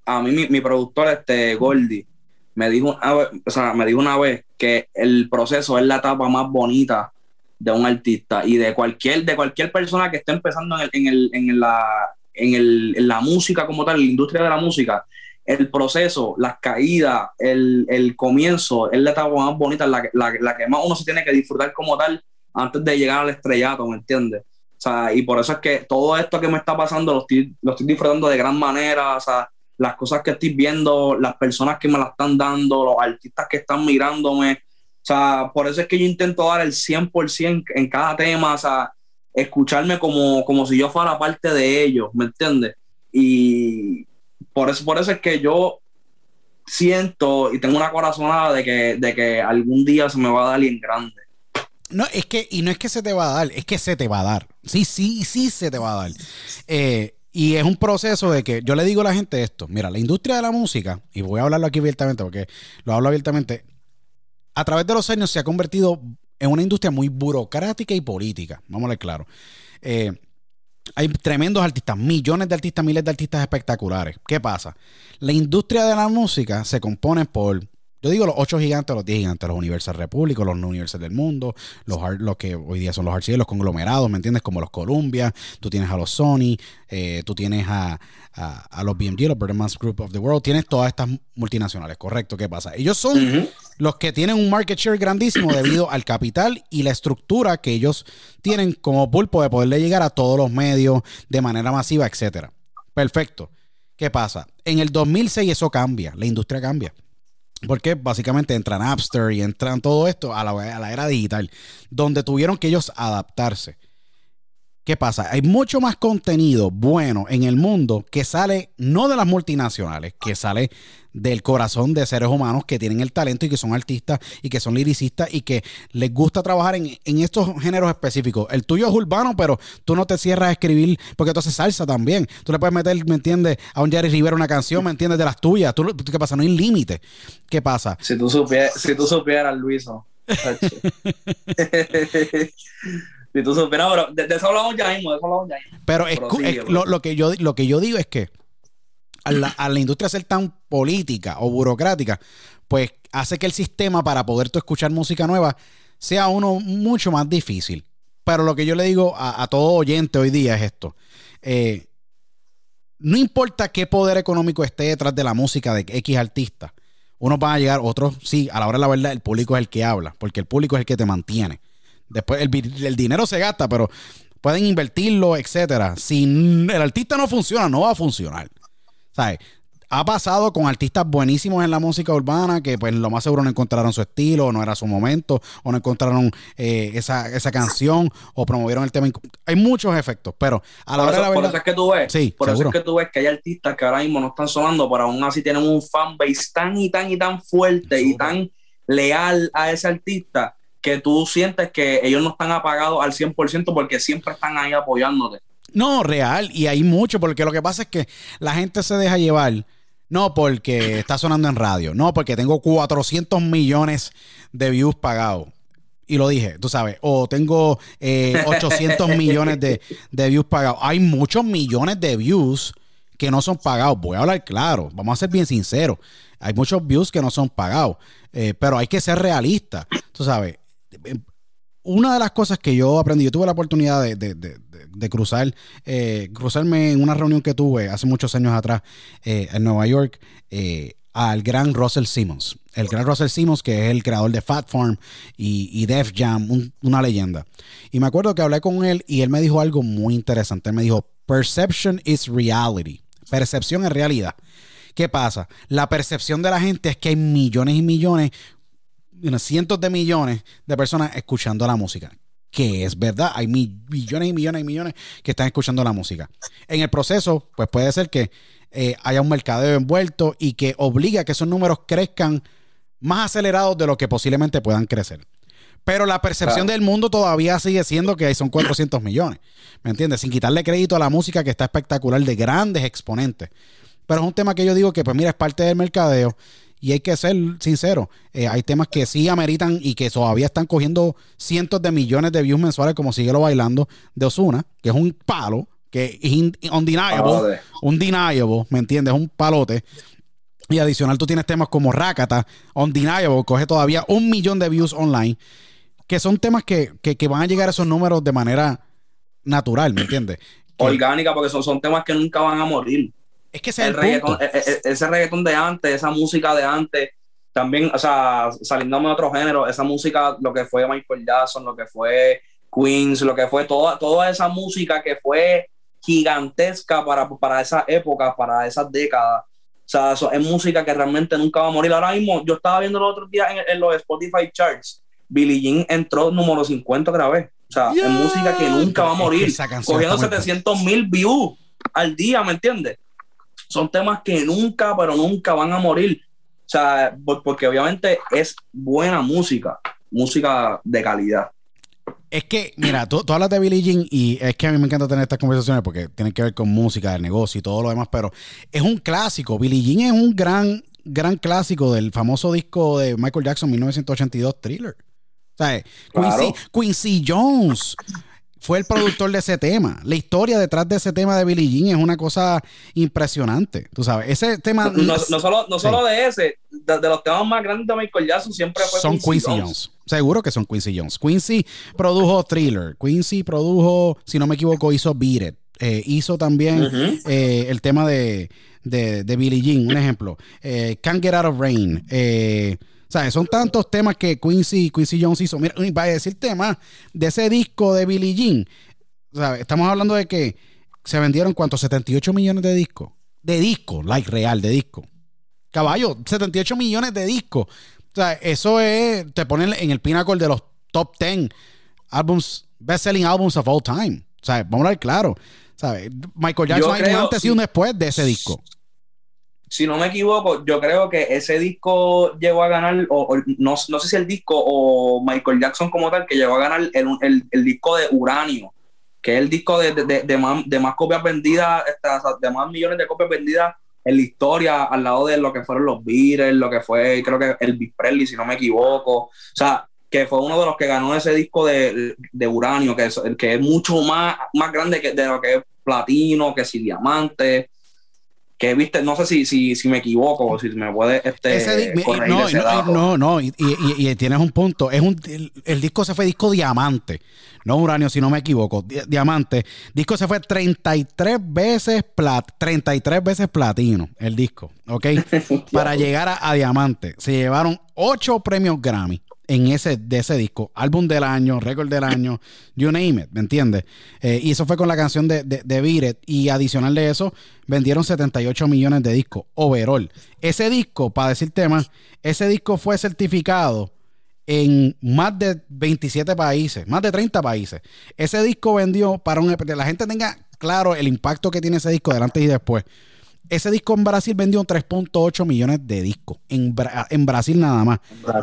A mí, mi, productor, este, Goldie, me dijo, una vez, o sea, me dijo una vez que el proceso es la etapa más bonita de un artista y de cualquier, de cualquier persona que esté empezando en, el, en, la, en, el, en la música como tal, en la industria de la música, el proceso, las caídas, el, el, comienzo, es la etapa más bonita, la, la, la, que más uno se tiene que disfrutar como tal antes de llegar al estrellato, ¿me entiendes? O sea, y por eso es que todo esto que me está pasando lo estoy, lo estoy disfrutando de gran manera, o sea, las cosas que estoy viendo, las personas que me la están dando, los artistas que están mirándome, o sea, por eso es que yo intento dar el 100% en cada tema, o sea, escucharme como, como si yo fuera parte de ellos, ¿me entiendes? Y por eso, por eso es que yo siento y tengo una corazonada de que, de que algún día se me va a dar en grande. No, es que, y no es que se te va a dar, es que se te va a dar. Sí, sí, sí se te va a dar. Eh, y es un proceso de que yo le digo a la gente esto, mira, la industria de la música, y voy a hablarlo aquí abiertamente porque lo hablo abiertamente, a través de los años se ha convertido en una industria muy burocrática y política, vamos a ver claro. Eh, hay tremendos artistas, millones de artistas, miles de artistas espectaculares. ¿Qué pasa? La industria de la música se compone por yo digo los ocho gigantes, los diez gigantes, los Universal Republic, los no Universal del mundo, los, los que hoy día son los archivos, los conglomerados, ¿me entiendes? Como los Columbia, tú tienes a los Sony, eh, tú tienes a, los BMG, los Bertelsmann Group of the World, tienes todas estas multinacionales, ¿correcto? ¿Qué pasa? Ellos son los que tienen un market share grandísimo debido al capital y la estructura que ellos tienen como pulpo de poderle llegar a todos los medios de manera masiva, etcétera. Perfecto. ¿Qué pasa? En el 2006 eso cambia, la industria cambia. Porque básicamente entran Napster y entran todo esto a la, a la era digital, donde tuvieron que ellos adaptarse. ¿Qué pasa? Hay mucho más contenido bueno en el mundo que sale no de las multinacionales, que sale del corazón de seres humanos que tienen el talento y que son artistas y que son liricistas y que les gusta trabajar en, estos géneros específicos. El tuyo es urbano, pero tú no te cierras a escribir porque tú haces salsa también. Tú le puedes meter, ¿me entiendes? A un Jerry Rivera una canción, ¿me entiendes? De las tuyas. ¿Tú, ¿Qué pasa? No hay límite. ¿Qué pasa? Si tú, supieras, si tú supieras, Luiso. Si tú supieras, pero de, eso hablamos ya mismo, de eso hablamos ya mismo. Pero, lo, que yo, lo que yo digo es que a la, industria ser tan política o burocrática, pues hace que el sistema para poder tú escuchar música nueva sea uno mucho más difícil. Pero lo que yo le digo a, todo oyente hoy día es esto. Eh, no importa qué poder económico esté detrás de la música de X artista, unos van a llegar, otros sí, a la hora de la verdad, el público es el que habla, porque el público es el que te mantiene. Después el, el dinero se gasta, pero pueden invertirlo, etcétera. Si el artista no funciona, no va a funcionar. ¿Sabes? Ha pasado con artistas buenísimos en la música urbana que pues lo más seguro no encontraron su estilo, o no era su momento, o no encontraron eh, esa, esa, canción, o promovieron el tema. Hay muchos efectos, pero a la hora de la verdad... Por eso es que tú ves, sí, por eso es que tú ves que hay artistas que ahora mismo no están sonando, pero aún así tienen un fanbase tan y tan y tan fuerte y tan leal a ese artista que tú sientes que ellos no están apagados al 100% porque siempre están ahí apoyándote. No, real, y hay mucho, porque lo que pasa es que la gente se deja llevar, no porque está sonando en radio, no porque tengo 400 millones de views pagados. Y lo dije, tú sabes, o tengo 800 eh, millones de, views pagados. Hay muchos millones de views que no son pagados. Voy a hablar claro, vamos a ser bien sinceros. Hay muchos views que no son pagados, eh, pero hay que ser realistas. Tú sabes, una de las cosas que yo aprendí, yo tuve la oportunidad de, cruzar, eh, cruzarme en una reunión que tuve hace muchos años atrás eh, en Nueva York eh, al gran Russell Simmons. El gran Russell Simmons, que es el creador de Fat Farm y, Def Jam, una leyenda. Y me acuerdo que hablé con él y él me dijo algo muy interesante. Él me dijo, perception is reality. Percepción es realidad. ¿Qué pasa? La percepción de la gente es que hay millones y millones cientos de millones de personas escuchando la música. Que es verdad, hay millones y millones y millones que están escuchando la música. En el proceso, pues puede ser que eh, haya un mercadeo envuelto y que obliga a que esos números crezcan más acelerados de lo que posiblemente puedan crecer. Pero la percepción del mundo todavía sigue siendo que son 400 millones. ¿Me entiendes? Sin quitarle crédito a la música que está espectacular de grandes exponentes. Pero es un tema que yo digo que, pues mira, es parte del mercadeo y hay que ser sincero, eh, hay temas que sí ameritan y que todavía están cogiendo cientos de millones de views mensuales, como Síguelo Bailando de Osuna, que es un palo, que es undeniable, undeniable, ¿me entiendes? Es un palote. Y adicional, tú tienes temas como Rakata, Undeniable, coge todavía un millón de views online, que son temas que, que, van a llegar a esos números de manera natural, ¿me entiendes? Orgánica, porque son, son temas que nunca van a morir. Es que ese el, reggaetón, e, e, e, ese reggaetón de antes, esa música de antes, también, o sea, saliéndome de otro género, esa música, lo que fue Michael Jackson, lo que fue Queens, lo que fue toda, toda esa música que fue gigantesca para, para esa época, para esas décadas. O sea, eso es música que realmente nunca va a morir. Ahora mismo, yo estaba viendo los otros días en, los Spotify charts, Billie Jean entró número 50 otra vez. O sea, es música que nunca va a morir. Cogiendo 700 mil views al día, ¿me entiendes? Son temas que nunca, pero nunca van a morir. O sea, porque obviamente es buena música, música de calidad. Es que, mira, tú, hablas de Billie Jean y es que a mí me encanta tener estas conversaciones porque tienen que ver con música, del negocio y todo lo demás, pero es un clásico. Billie Jean es un gran, gran clásico del famoso disco de Michael Jackson 1982, Thriller. O sea, Quincy, Quincy Jones fue el productor de ese tema. La historia detrás de ese tema de Billie Jean es una cosa impresionante. Tú sabes, ese tema. No, solo, no solo de ese, de, los temas más grandes de Michael Jackson siempre fue Son Quincy, Jones. Seguro que son Quincy Jones. Quincy produjo Thriller. Quincy produjo, si no me equivoco, hizo Beat It. Eh, hizo también eh, el tema de, de, de, Billie Jean, un ejemplo. Eh, Can't Get Out of Rain. Sea, son tantos temas que Quincy, Quincy Jones hizo. Mira, para decir temas de ese disco de Billie Jean, estamos hablando de que se vendieron cuántos 78 millones de discos. De discos, like real, de disco. Caballo, 78 millones de discos. O sea, eso es, te ponen en el pinnacle de los top 10 albums, best selling albums of all time. O sea, vamos a ver claro. ¿sabes? Michael Jackson hay un antes y un después de ese disco si no me equivoco, yo creo que ese disco llegó a ganar, o, no, sé si el disco o Michael Jackson como tal, que llegó a ganar el, el, disco de Uranio, que es el disco de, de, de, más, de más, copias vendidas, de más millones de copias vendidas en la historia, al lado de lo que fueron los Beatles, lo que fue, creo que el Presley, si no me equivoco. O sea, que fue uno de los que ganó ese disco de, Uranio, que es, que es mucho más, más grande que de lo que es platino, que si diamante que viste, no sé si, si, si me equivoco o si me puede este, no, no, no, y, tienes un punto. Es un, el, disco se fue disco diamante, no uranio, si no me equivoco. diamante. Disco se fue 33 veces plat, 33 veces platino, el disco, ¿ok? Para llegar a, a diamante. Se llevaron 8 premios Grammy en ese, de ese disco. Álbum del año, récord del año, you name it, ¿me entiendes? Eh, y eso fue con la canción de, de, de Y adicional de eso, vendieron 78 millones de discos overall. Ese disco, para decir temas, ese disco fue certificado en más de 27 países, más de 30 países. Ese disco vendió para un... La gente tenga claro el impacto que tiene ese disco delante y después. Ese disco en Brasil vendió 3.8 millones de discos. En, en Brasil nada más.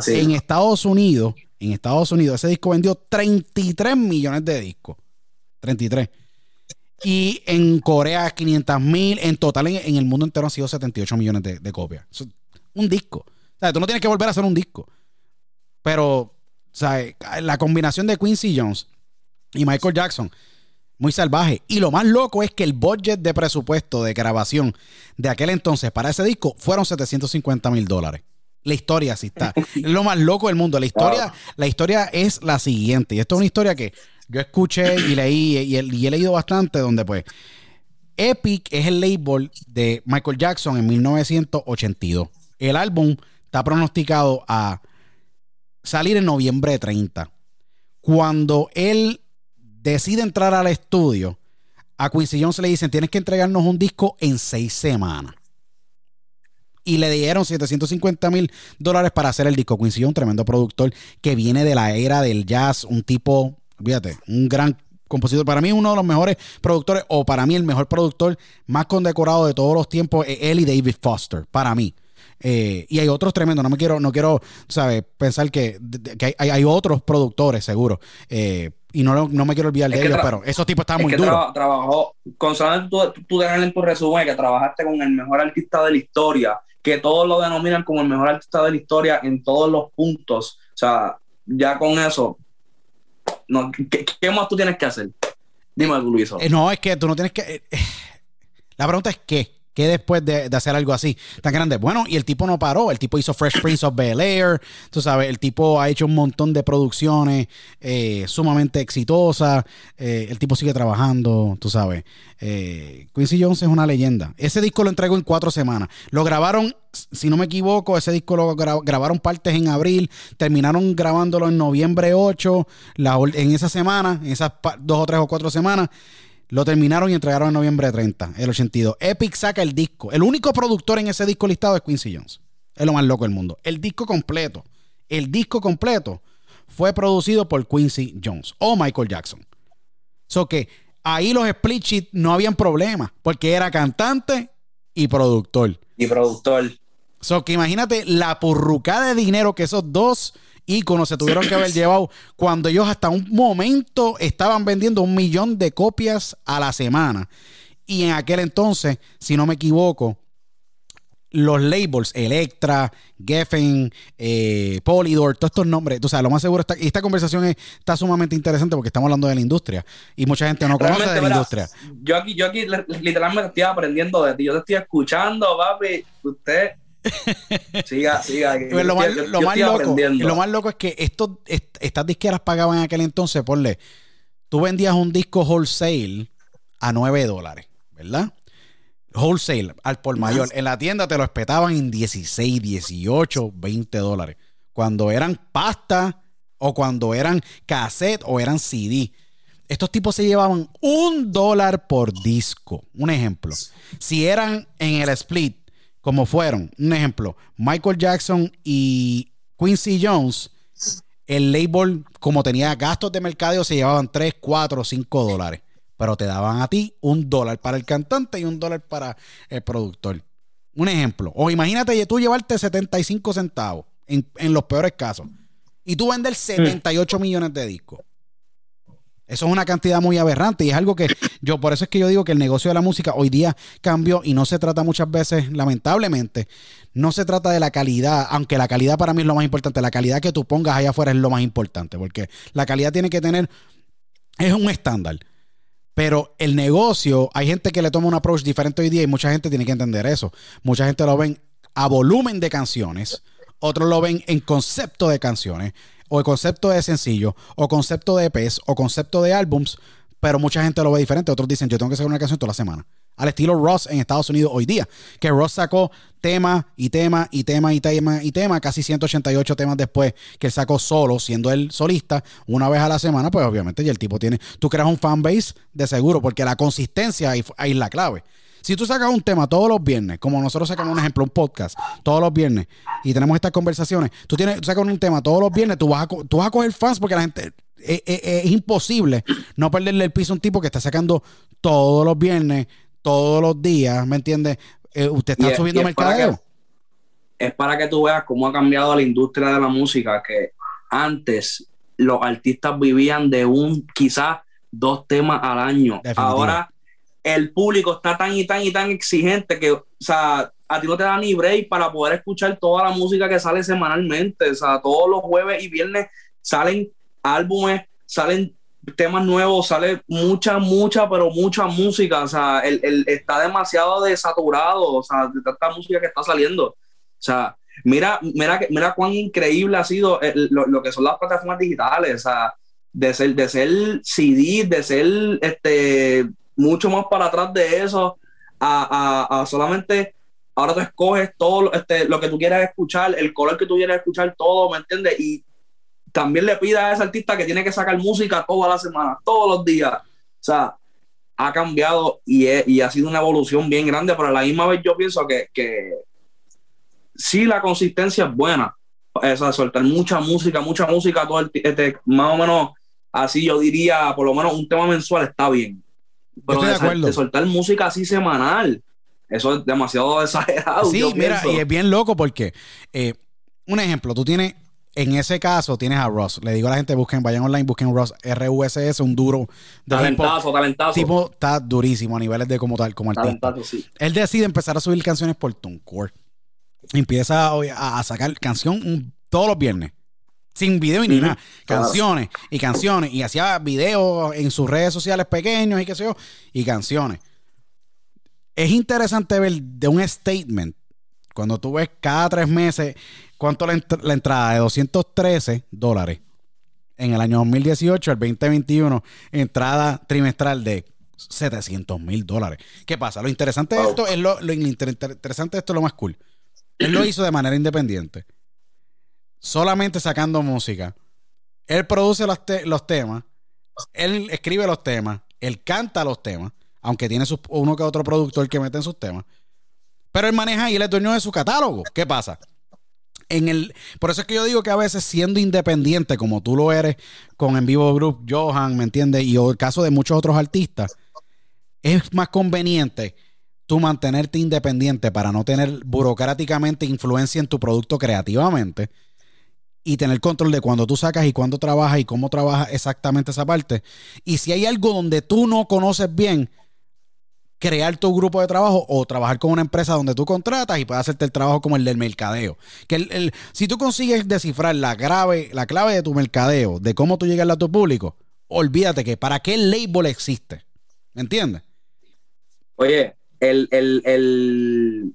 En Estados Unidos, en Estados Unidos, ese disco vendió 33 millones de discos. 33. Y en Corea 500 mil. En total en, el mundo entero han sido 78 millones de, copias. un disco. O sea, tú no tienes que volver a hacer un disco. Pero, o sea, la combinación de Quincy Jones y Michael Jackson muy salvaje. Y lo más loco es que el budget de presupuesto de grabación de aquel entonces para ese disco fueron 750 mil dólares. La historia sí está. es lo más loco del mundo. La historia, la historia es la siguiente. Y esto es una historia que yo escuché y leí y, he leído bastante donde pues Epic es el label de Michael Jackson en 1982. El álbum está pronosticado a salir en noviembre 30. Cuando él decide entrar al estudio, a Quincy Jones le dicen, tienes que entregarnos un disco en seis semanas. Y le dieron 750 mil dólares para hacer el disco. Quincy Jones, tremendo productor que viene de la era del jazz, un tipo, fíjate, un gran compositor. Para mí, uno de los mejores productores, o para mí, el mejor productor más condecorado de todos los tiempos, es él y David Foster, para mí. Eh, y hay otros tremendos, no me quiero, no quiero, ¿sabes? Pensar que, hay, otros productores, seguro. Eh, y no, no me quiero olvidar de ellos, pero esos tipos estaban muy duros. trabajó, con tú, tú en tu resumen que trabajaste con el mejor artista de la historia, que todos lo denominan como el mejor artista de la historia en todos los puntos. O sea, ya con eso, no, ¿qué, más tú tienes que hacer? Dime, Luis. Eh, no, es que tú no tienes que. Eh, eh, la pregunta es qué. ¿Qué después de, hacer algo así tan grande? Bueno, y el tipo no paró. El tipo hizo Fresh Prince of Bel Air. Tú sabes, el tipo ha hecho un montón de producciones sumamente exitosas. el tipo sigue trabajando, tú sabes. Quincy Jones es una leyenda. Ese disco lo entregó en cuatro semanas. Lo grabaron, si no me equivoco, ese disco lo grabaron partes en abril. Terminaron grabándolo en noviembre 8. en esa semana, en esas dos o tres o cuatro semanas. Lo terminaron y entregaron en noviembre 30, el 82. Epic saca el disco. El único productor en ese disco listado es Quincy Jones. Es lo más loco del mundo. El disco completo, el disco completo fue producido por Quincy Jones o Michael Jackson. So que ahí los split sheets no habían problema porque era cantante y productor. Y productor. So que imagínate la purrucada de dinero que esos dos íconos se tuvieron que haber llevado cuando ellos hasta un momento estaban vendiendo un millón de copias a la semana. Y en aquel entonces, si no me equivoco, los labels, Electra, Geffen, eh, Polydor, todos estos nombres, o sea, lo más seguro está, y esta conversación está sumamente interesante porque estamos hablando de la industria y mucha gente no conoce de la industria. Yo aquí, yo aquí literalmente estoy aprendiendo de ti, yo te estoy escuchando, papi, usted siga, siga. Pues lo, más, loco, es que estos, estas disqueras pagaban en aquel entonces, ponle, tú vendías un disco wholesale a 9 dólares, ¿verdad? Wholesale, al por mayor. En la tienda te lo espetaban en 16, 18, 20 dólares. Cuando eran pasta o cuando eran cassette o eran CD. Estos tipos se llevaban un dólar por disco. Un ejemplo. Si eran en el split como fueron, un ejemplo, Michael Jackson y Quincy Jones, el label, como tenía gastos de mercadeo, se llevaban 3, 4, 5 dólares. Pero te daban a ti un dólar para el cantante y un dólar para el productor. Un ejemplo. O imagínate tú llevarte 75 centavos en, en los peores casos. Y tú vender 78 millones de discos. Eso es una cantidad muy aberrante y es algo que yo, por eso es que yo digo que el negocio de la música hoy día cambió y no se trata muchas veces, lamentablemente, no se trata de la calidad, aunque la calidad para mí es lo más importante, la calidad que tú pongas allá afuera es lo más importante, porque la calidad tiene que tener, es un estándar. Pero el negocio, hay gente que le toma un approach diferente hoy día y mucha gente tiene que entender eso. Mucha gente lo ven a volumen de canciones, otros lo ven en concepto de canciones o el concepto de sencillo, o concepto de EPs, o concepto de álbums, pero mucha gente lo ve diferente. Otros dicen, yo tengo que sacar una canción toda la semana. Al estilo Ross en Estados Unidos hoy día, que Ross sacó tema y tema y tema y tema y tema, casi 188 temas después que él sacó solo, siendo él solista, una vez a la semana, pues obviamente ya el tipo tiene, tú creas un fanbase de seguro, porque la consistencia ahí, ahí es la clave. Si tú sacas un tema todos los viernes, como nosotros sacamos un ejemplo, un podcast, todos los viernes, y tenemos estas conversaciones, tú, tienes, sacas un tema todos los viernes, tú vas a, tú vas a coger fans porque la gente. Es, es, imposible no perderle el piso a un tipo que está sacando todos los viernes, todos los días, ¿me entiendes? Eh, usted está subiendo mercadeo. es para que tú veas cómo ha cambiado la industria de la música, que antes los artistas vivían de un, quizás dos temas al año. Ahora el público está tan y tan y tan exigente que, o sea, a ti no te da ni break para poder escuchar toda la música que sale semanalmente. O sea, todos los jueves y viernes salen álbumes, salen temas nuevos, sale mucha, mucha, pero mucha música. O sea, el, está demasiado desaturado, o sea, de tanta música que está saliendo. O sea, mira, mira, mira cuán increíble ha sido lo, lo, que son las plataformas digitales. O sea, de ser, de ser CD, de ser este mucho más para atrás de eso, a, solamente ahora tú escoges todo este, lo que tú quieras escuchar, el color que tú quieras escuchar, todo, ¿me entiendes? Y también le pida a ese artista que tiene que sacar música toda la semana, todos los días. O sea, ha cambiado y, ha sido una evolución bien grande, pero a la misma vez yo pienso que, que sí la consistencia es buena. O sea, soltar mucha música, mucha música, todo el, este, más o menos así yo diría, por lo menos un tema mensual está bien. Pero de, acuerdo. soltar música así semanal, eso es demasiado exagerado. Sí, mira, y es bien loco porque, eh, un ejemplo, tú tienes, en ese caso tienes a Ross. Le digo a la gente, busquen, vayan online, busquen Ross, RUSS, un duro. De talentazo, talentazo. Tipo, está durísimo a niveles de como tal, como artista. Sí. Él decide empezar a subir canciones por TuneCore. empieza a, sacar canción todos los viernes. Sin video ni nada. Canciones y canciones. Y hacía videos en sus redes sociales pequeños y qué sé yo. Y canciones. Es interesante ver de un statement. Cuando tú ves cada tres meses cuánto la, la entrada de 213 dólares en el año 2018 al 2021, entrada trimestral de 700 mil dólares. ¿Qué pasa? Lo interesante de esto es lo, interesante de esto es lo más cool. Él lo hizo de manera independiente. Solamente sacando música. Él produce los, los temas. Él escribe los temas. Él canta los temas. Aunque tiene uno que otro productor que mete en sus temas. Pero él maneja y él es dueño de su catálogo. ¿Qué pasa? En el, por eso es que yo digo que a veces siendo independiente, como tú lo eres con En Vivo Group, Johan, ¿me entiendes? Y el caso de muchos otros artistas, es más conveniente tú mantenerte independiente para no tener burocráticamente influencia en tu producto creativamente y tener control de cuándo tú sacas y cuándo trabajas y cómo trabajas exactamente esa parte. Y si hay algo donde tú no conoces bien, crear tu grupo de trabajo o trabajar con una empresa donde tú contratas y puedes hacerte el trabajo como el del mercadeo. Que el, si tú consigues descifrar la, grave, la clave de tu mercadeo, de cómo tú llegas a tu público, olvídate que para qué el label existe. ¿Me entiendes? Oye, el, el,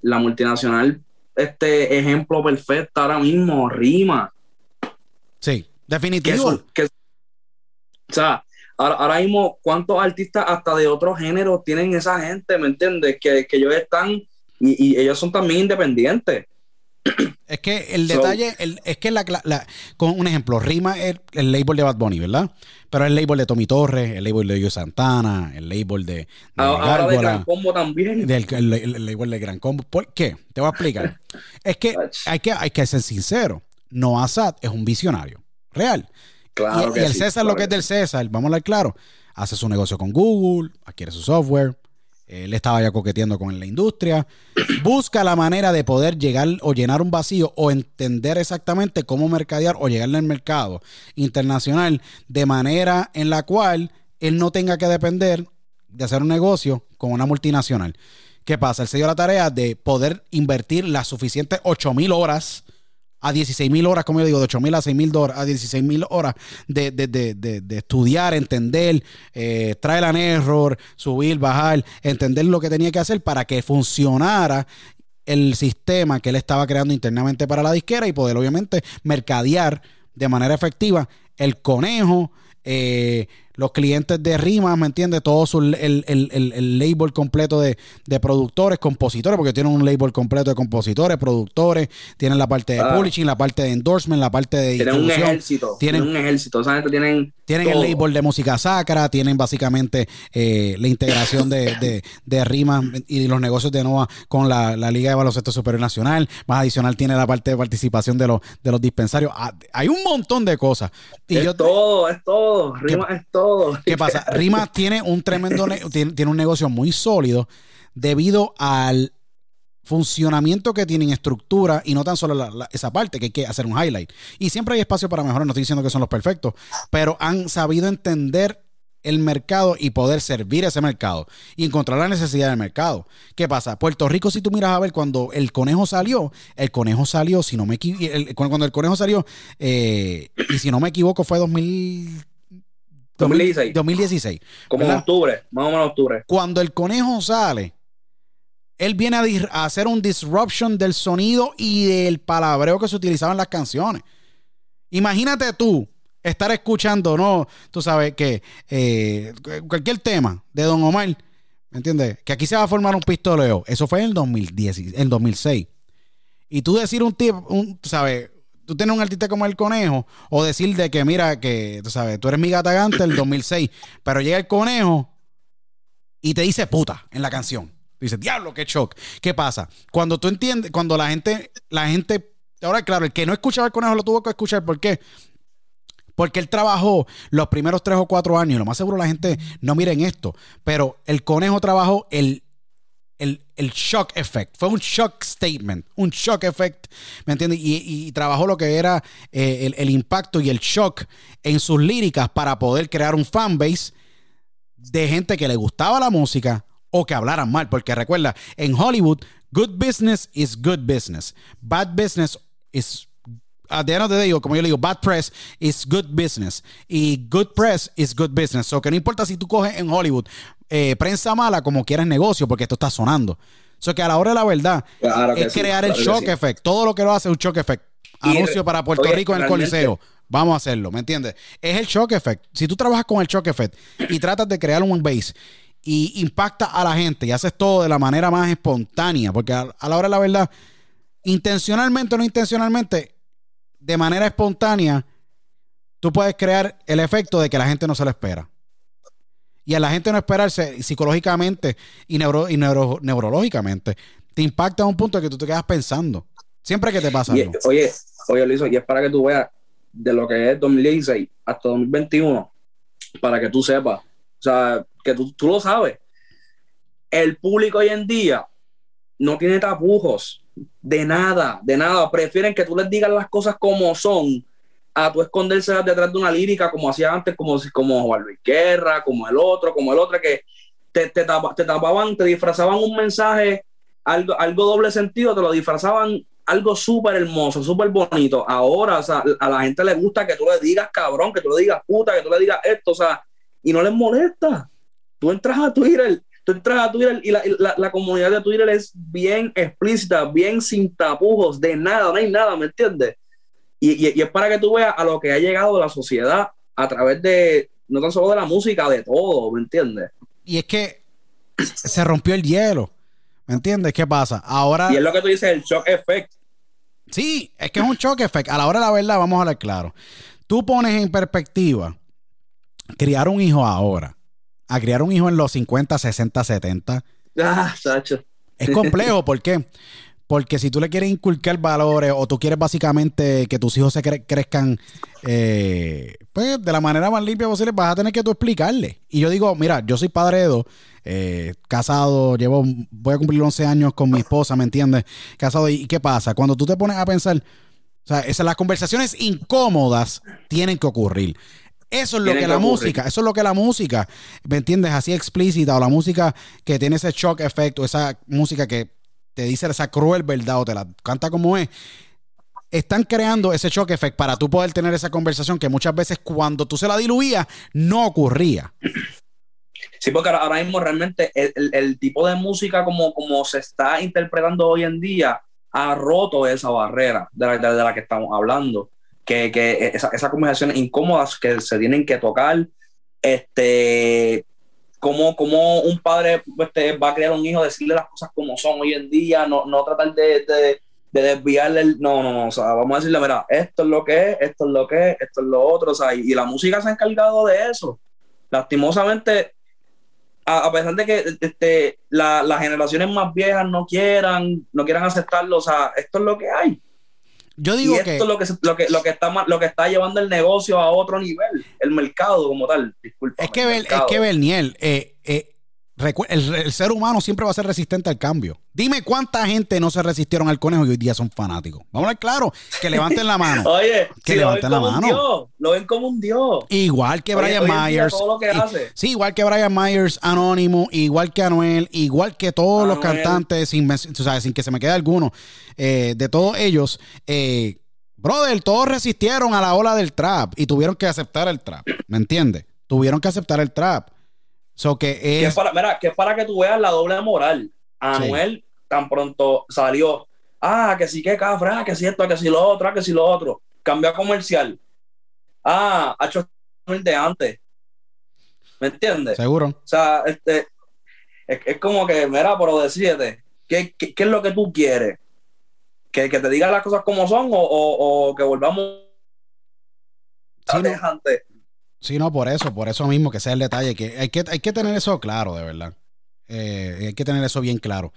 la multinacional, este ejemplo perfecto ahora mismo, Rima. Sí, definitivo. o sea, ahora, mismo, ¿cuántos artistas hasta de otro género tienen esa gente, ¿me entiendes? Que, que ellos están y, y ellos son también independientes. Es que el detalle, es que la, con un ejemplo, Rima es el label de Bad Bunny, ¿verdad? Pero el label de Tommy Torres, el label de Yo Santana, el label de, de Ahora de Gran Combo también. el, label de Gran Combo. ¿Por qué? Te voy a explicar. es que hay, que hay que ser sincero. Noah Sad es un visionario. Real. Claro y, el César, lo que es del César, vamos a hablar claro. Hace su negocio con Google, adquiere su software, él estaba ya coqueteando con la industria. Busca la manera de poder llegar o llenar un vacío o entender exactamente cómo mercadear o llegarle al mercado internacional de manera en la cual él no tenga que depender de hacer un negocio con una multinacional. ¿Qué pasa? Él se dio la tarea de poder invertir las suficientes 8 mil horas a 16 mil horas, como yo digo, de 8 mil a 6 mil a 16 mil horas de, de, de, de, estudiar, entender, eh, traer an error, subir, bajar, entender lo que tenía que hacer para que funcionara el sistema que él estaba creando internamente para la disquera y poder obviamente mercadear de manera efectiva el conejo, eh, los clientes de Rimas, ¿me entiendes? Todo su, el, el, el, label completo de, productores, compositores, porque tienen un label completo de compositores, productores, tienen la parte de ah. publishing, la parte de endorsement, la parte de Tienen un ejército, tienen, un ejército, tienen... Tienen el label de música sacra, tienen básicamente eh, la integración de, de, Rimas y los negocios de Nova con la, Liga de Baloncesto Superior Nacional, más adicional tiene la parte de participación de los, de los dispensarios. Ah, hay un montón de cosas. Y es todo, es todo, Rimas es todo ¿Qué pasa? Rima tiene un tremendo, tiene, un negocio muy sólido debido al funcionamiento que tienen estructura y no tan solo esa parte que hay que hacer un highlight. Y siempre hay espacio para mejorar, no estoy diciendo que son los perfectos, pero han sabido entender el mercado y poder servir ese mercado y encontrar la necesidad del mercado. ¿Qué pasa? Puerto Rico, si tú miras a ver cuando el conejo salió, el conejo salió, si no me equivoco, cuando el conejo salió, eh, y si no me equivoco fue 2000 2016. 2016. Como en octubre, más o menos octubre. Cuando el conejo sale, él viene a, hacer un disruption del sonido y del palabreo que se utilizaba en las canciones. Imagínate tú estar escuchando, ¿no? Tú sabes que eh, cualquier tema de Don Omar, ¿me entiendes? Que aquí se va a formar un pistoleo. Eso fue en el 2010, en 2006. Y tú decir un tipo, un, ¿sabes? Tú tienes un artista como el conejo, o decir de que, mira, que tú sabes, tú eres mi gata gante el 2006, pero llega el conejo y te dice puta en la canción. Dice, diablo, qué shock. ¿Qué pasa? Cuando tú entiendes, cuando la gente, la gente, ahora claro, el que no escuchaba el conejo lo tuvo que escuchar. ¿Por qué? Porque él trabajó los primeros tres o cuatro años. Y lo más seguro la gente no miren esto. Pero el conejo trabajó el el, shock effect. Fue un shock statement, un shock effect, ¿me entiendes? Y, trabajó lo que era eh, el, impacto y el shock en sus líricas para poder crear un fanbase de gente que le gustaba la música o que hablaran mal. Porque recuerda, en Hollywood, Good business is good business. Bad business is at the end of the day, como yo le digo, bad press is good business. Y good press is good business. So que no importa si tú coges en Hollywood eh, prensa mala como quieras negocio, porque esto está sonando. So que a la hora de la verdad es crear el shock effect. Todo lo que lo hace es un shock effect. Anuncio para Puerto Rico en el Coliseo. Vamos a hacerlo, ¿me entiendes? Es el shock effect. Si tú trabajas con el shock effect y tratas de crear un base y impacta a la gente y haces todo de la manera más espontánea, porque a, la hora de la verdad, intencionalmente o no intencionalmente, de manera espontánea, tú puedes crear el efecto de que la gente no se lo espera. Y a la gente no esperarse psicológicamente y, neuro, y neurológicamente, te impacta a un punto que tú te quedas pensando. Siempre que te pasa algo. Oye, oye, Luis, y es para que tú veas de lo que es 2016 hasta 2021, para que tú sepas, o sea, que tú, tú lo sabes. El público hoy en día no tiene tapujos de nada, de nada. Prefieren que tú les digas las cosas como son a tú esconderse detrás de una lírica como hacía antes, como, como Juan Luis Guerra, como el otro, como el otro, que te, te, tapaban, te disfrazaban un mensaje, algo, algo doble sentido, te lo disfrazaban algo súper hermoso, súper bonito. Ahora, o sea, a la gente le gusta que tú le digas cabrón, que tú le digas puta, que tú le digas esto, o sea, y no les molesta. Tú entras a Twitter, tú entras a Twitter y la, la, la comunidad de Twitter es bien explícita, bien sin tapujos, de nada, no hay nada, ¿me entiendes? Y, es para que tú veas a lo que ha llegado la sociedad a través de, no tan solo de la música, de todo, ¿me entiendes? Y es que se rompió el hielo, ¿me entiendes? ¿Qué pasa? Ahora... Y es lo que tú dices, el shock effect. Sí, es que es un shock effect. A la hora de la verdad, vamos a hablar claro. Tú pones en perspectiva criar un hijo ahora, a criar un hijo en los 50, 60, 70. Ah, Sacho. Es complejo, ¿por qué? Porque si tú le quieres inculcar valores o tú quieres básicamente que tus hijos se crezcan eh, pues de la manera más limpia posible, vas a tener que tú explicarle. Y yo digo, mira, yo soy padre de dos, eh, casado, llevo, voy a cumplir 11 años con mi esposa, ¿me entiendes? Casado, ¿y qué pasa? Cuando tú te pones a pensar, o sea, esas, las conversaciones incómodas tienen que ocurrir. Eso es lo que, la música, eso es lo que la música, ¿me entiendes? Así explícita o la música que tiene ese shock efecto, esa música que te dice esa cruel verdad o te la canta como es, están creando ese shock effect para tú poder tener esa conversación que muchas veces cuando tú se la diluías no ocurría. Sí, porque ahora mismo realmente el, tipo de música como, como se está interpretando hoy en día ha roto esa barrera de la, de la que estamos hablando. Que, que esas conversaciones incómodas que se tienen que tocar, este, cómo, un padre este, va a crear un hijo, decirle las cosas como son hoy en día, no, no tratar de, de, desviarle el, no, no, no, o sea, vamos a decirle, mira, esto es lo que es, esto es lo que es, esto es lo otro, o sea, y, la música se ha encargado de eso. Lastimosamente, a, pesar de que este, las generaciones más viejas no quieran, no quieran aceptarlo, o sea, esto es lo que hay. Yo digo y esto es lo que, lo, que, lo, que está, lo que está llevando el negocio a otro nivel, el mercado como tal. Disculpa. Es que, es que Berniel, eh, eh, el, ser humano siempre va a ser resistente al cambio. Dime cuánta gente no se resistieron al conejo y hoy día son fanáticos. Vamos a ver claro, que levanten la mano. Oye, que levanten la mano. lo ven como un dios. Igual que Brian Myers. Sí, igual que Brian Myers, Anónimo, igual que Anuel, igual que todos los cantantes, sin, sin que se me quede alguno, eh, de todos ellos. Eh, brother, todos resistieron a la ola del trap y tuvieron que aceptar el trap. ¿Me entiendes? Tuvieron que aceptar el trap que es... para, mira, que es para que tú veas la doble moral. Anuel tan pronto salió, ah, que sí que cafra, que sí esto, que sí lo otro, que sí lo otro. Cambió a comercial. Ah, ha hecho el de antes. ¿Me entiendes? Seguro. O sea, este, es, como que, mira, pero decídete, ¿qué, ¿qué, es lo que tú quieres? ¿Que, que te diga las cosas como son o, o, que volvamos sí, antes? Sí, no, por eso, por eso mismo, que sea el detalle, que hay que, hay que tener eso claro, de verdad. Eh, hay que tener eso bien claro.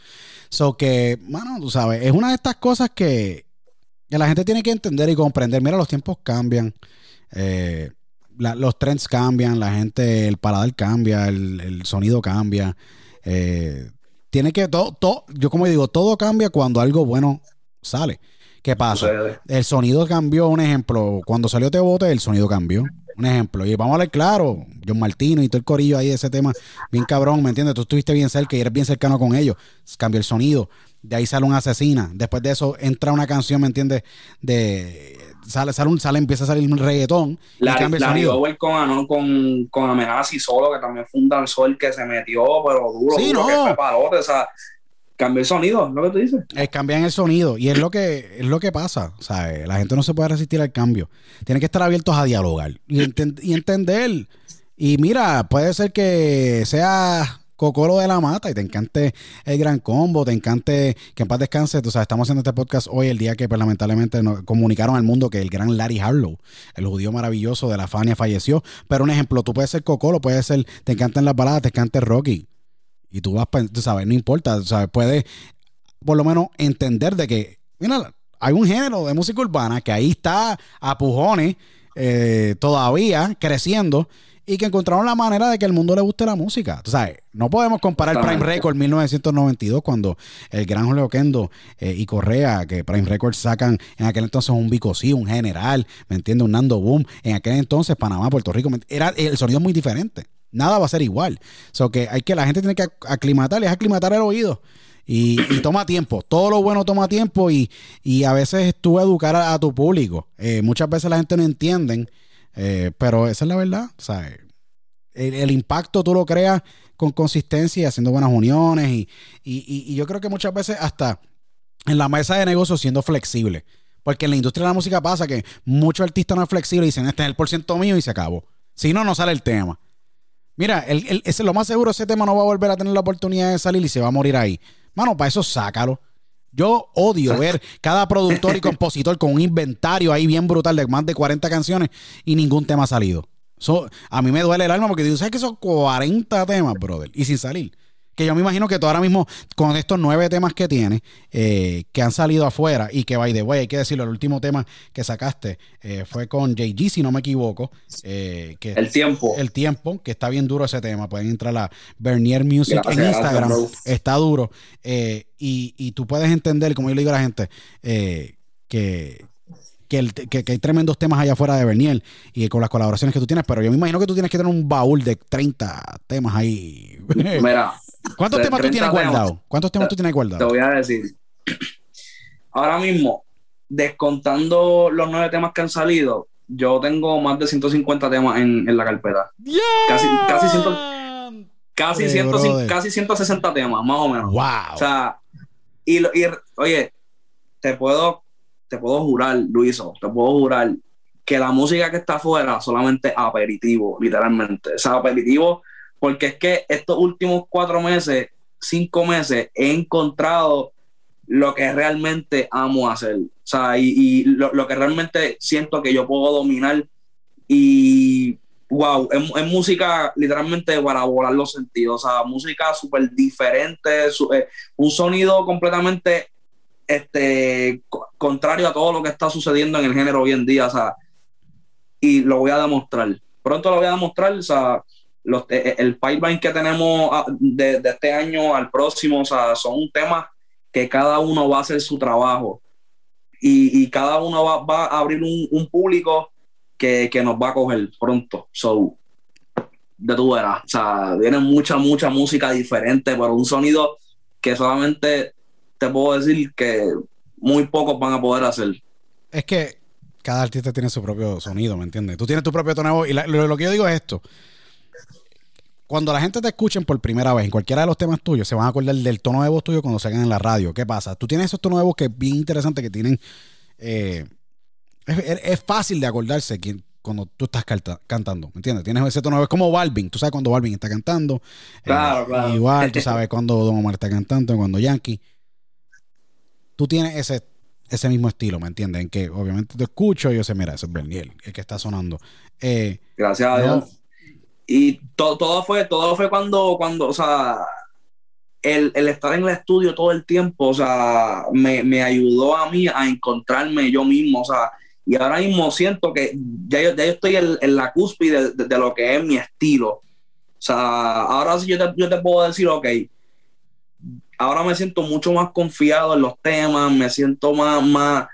So que, mano, tú sabes, es una de estas cosas que, la gente tiene que entender y comprender. Mira, los tiempos cambian, eh, los trends cambian, la gente, el paladar cambia, el, sonido cambia. Eh, tiene que, todo, todo, yo como digo, todo cambia cuando algo bueno sale. ¿Qué pasa? El sonido cambió, un ejemplo, cuando salió Te Bote, el sonido cambió. Un ejemplo. Y vamos a ver claro, John Martino y todo el corillo ahí de ese tema, bien cabrón, ¿me entiendes? Tú estuviste bien cerca y eres bien cercano con ellos. Cambió el sonido. de ahí sale un asesina, después de eso entra una canción, ¿me entiendes? De sale, sale, un, sale, empieza a salir un reggaetón la, y cambia el sonido. con, con, con amenaza y solo, que también fue un danzor que se metió, pero duro, sí, duro, no. que fue o sea, cambia el sonido, lo que tú dices. Es cambian el sonido y es lo que es lo que pasa. La gente no se puede resistir al cambio. Tienen que estar abiertos a dialogar y, y entender. Y mira, puede ser que sea Cocolo de la Mata y te encante el gran combo, te encante que en paz descanse. Tú sabes, estamos haciendo este podcast hoy, el día que pues, lamentablemente nos comunicaron al mundo que el gran Larry Harlow, el judío maravilloso de la Fania, falleció. Pero un ejemplo, tú puedes ser Cocolo, puedes ser, te encantan las baladas, te encanta Rocky. Y tú vas, tú sabes, no importa, sabes, puedes por lo menos entender de que, mira, hay un género de música urbana que ahí está a pujones eh, todavía creciendo y que encontraron la manera de que el mundo le guste la música. Tú sabes, no podemos comparar Prime Record 1992 cuando el gran Julio Kendo eh, y Correa, que Prime Records sacan en aquel entonces un Bicosí, un General, ¿me entiendes? Un Nando Boom. En aquel entonces Panamá, Puerto Rico, era el sonido muy diferente. Nada va a ser igual. O que hay que la gente tiene que aclimatar, es aclimatar el oído. Y, toma tiempo. Todo lo bueno toma tiempo y, a veces tú educar a, tu público. Eh, muchas veces la gente no entiende eh, pero esa es la verdad. O sea, el, impacto tú lo creas con consistencia y haciendo buenas uniones. Y, y, yo creo que muchas veces hasta en la mesa de negocios siendo flexible. Porque en la industria de la música pasa que muchos artistas no es flexible y dicen, este es el por ciento mío y se acabó. Si no, no sale el tema. Mira, el, ese, lo más seguro, ese tema no va a volver a tener la oportunidad de salir y se va a morir ahí. Mano, para eso sácalo. Yo odio ver cada productor y compositor con un inventario ahí bien brutal de más de 40 canciones y ningún tema ha salido. a mí me duele el alma porque digo, ¿sabes que son 40 temas, brother? Y sin salir que yo me imagino que tú ahora mismo, con estos nueve temas que tienes, eh, que han salido afuera, y que by the way, hay que decirlo, el último tema que sacaste eh, fue con JG, si no me equivoco. Eh, que el tiempo. El tiempo, que está bien duro ese tema. Pueden entrar a Bernier Music en Instagram. está duro. Y, y, tú puedes entender, como yo le digo a la gente, que, que, hay tremendos temas allá afuera de Bernier y con las colaboraciones que tú tienes, pero yo me imagino que tú tienes que tener un baúl de 30 temas ahí. Mira, ¿Cuántos temas tú tienes guardados? ¿Cuántos temas tú tienes guardados? Te voy a decir. Ahora mismo, descontando los nueve temas que han salido, yo tengo más de 150 temas en, en la carpeta. Casi, casi, casi, casi 160 temas, más o menos. Wow. O sea, y, y oye, te puedo, te puedo jurar, Luiso, te puedo jurar que la música que está afuera solamente aperitivo, literalmente. O sea, aperitivo porque es que estos últimos cuatro meses, cinco meses, he encontrado lo que realmente amo hacer. O sea, y, lo, que realmente siento que yo puedo dominar. Y wow, es, música literalmente para volar los sentidos. O sea, música súper diferente, eh, un sonido completamente este, contrario a todo lo que está sucediendo en el género hoy en día. O sea, y lo voy a demostrar. Pronto lo voy a demostrar. O sea, los, eh, eh, el pipeline que tenemos ah, de, este año al próximo, o sea, son temas que cada uno va a hacer su trabajo y, cada uno va, a abrir un, público que, nos va a coger pronto. So, de tu verás, o sea, viene mucha, mucha música diferente, pero un sonido que solamente te puedo decir que muy pocos van a poder hacer. Es que cada artista tiene su propio sonido, ¿me entiendes? Tú tienes tu propio tono y lo que yo digo es esto cuando la gente te escuchen por primera vez en cualquiera de los temas tuyos, se van a acordar del tono de voz tuyo cuando salgan en la radio. ¿Qué pasa? Tú tienes esos tonos de voz que es bien interesante, que tienen... Eh, es, fácil de acordarse cuando tú estás cantando, ¿me entiendes? Tienes ese tono de voz como Balvin. Tú sabes cuando Balvin está cantando. Eh, claro, claro. Igual, tú sabes cuando Don Omar está cantando, cuando Yankee. Tú tienes ese, ese mismo estilo, ¿me entiendes? En que obviamente te escucho y yo sé, mira, ese es Berniel, el que está sonando. Eh, Gracias a Dios y todo fue, todo fue cuando, cuando, o sea, el, estar en el estudio todo el tiempo, o sea, me, ayudó a mí a encontrarme yo mismo, o sea, y ahora mismo siento que ya yo, estoy en, la cúspide de, lo que es mi estilo. O sea, ahora sí yo te, yo te puedo decir, ok, ahora me siento mucho más confiado en los temas, me siento más, más,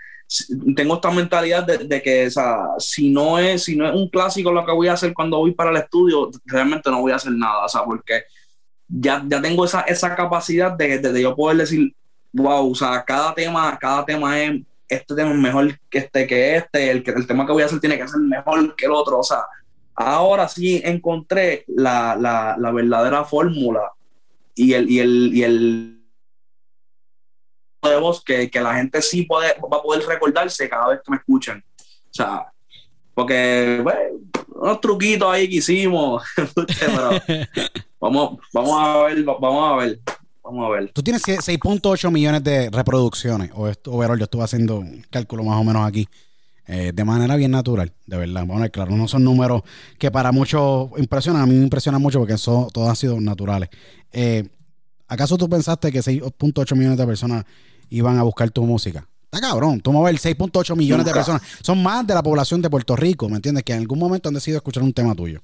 tengo esta mentalidad de, que, o sea, si no, es, si no es un clásico lo que voy a hacer cuando voy para el estudio, realmente no voy a hacer nada, o sea, porque ya, ya tengo esa, esa capacidad de, de, yo poder decir, wow, o sea, cada tema, cada tema es, este tema es mejor que este, que este, el, el tema que voy a hacer tiene que ser mejor que el otro, o sea, ahora sí encontré la, la, la verdadera fórmula y el, y el, y el de voz que, que, la gente sí puede, va a poder recordarse cada vez que me escuchan. O sea, porque, bueno, unos truquitos ahí que hicimos, pero vamos, vamos a ver, vamos a ver. Vamos a ver. Tú tienes 6.8 millones de reproducciones, o esto, overall, yo estuve haciendo un cálculo más o menos aquí, eh, de manera bien natural, de verdad. A ver, claro, no son números que para muchos impresionan, a mí me impresionan mucho porque son, todos han sido naturales. Eh, ¿Acaso tú pensaste que 6.8 millones de personas iban a buscar tu música? Está cabrón, tú ver 6.8 millones de personas. Son más de la población de Puerto Rico, ¿me entiendes? Que en algún momento han decidido escuchar un tema tuyo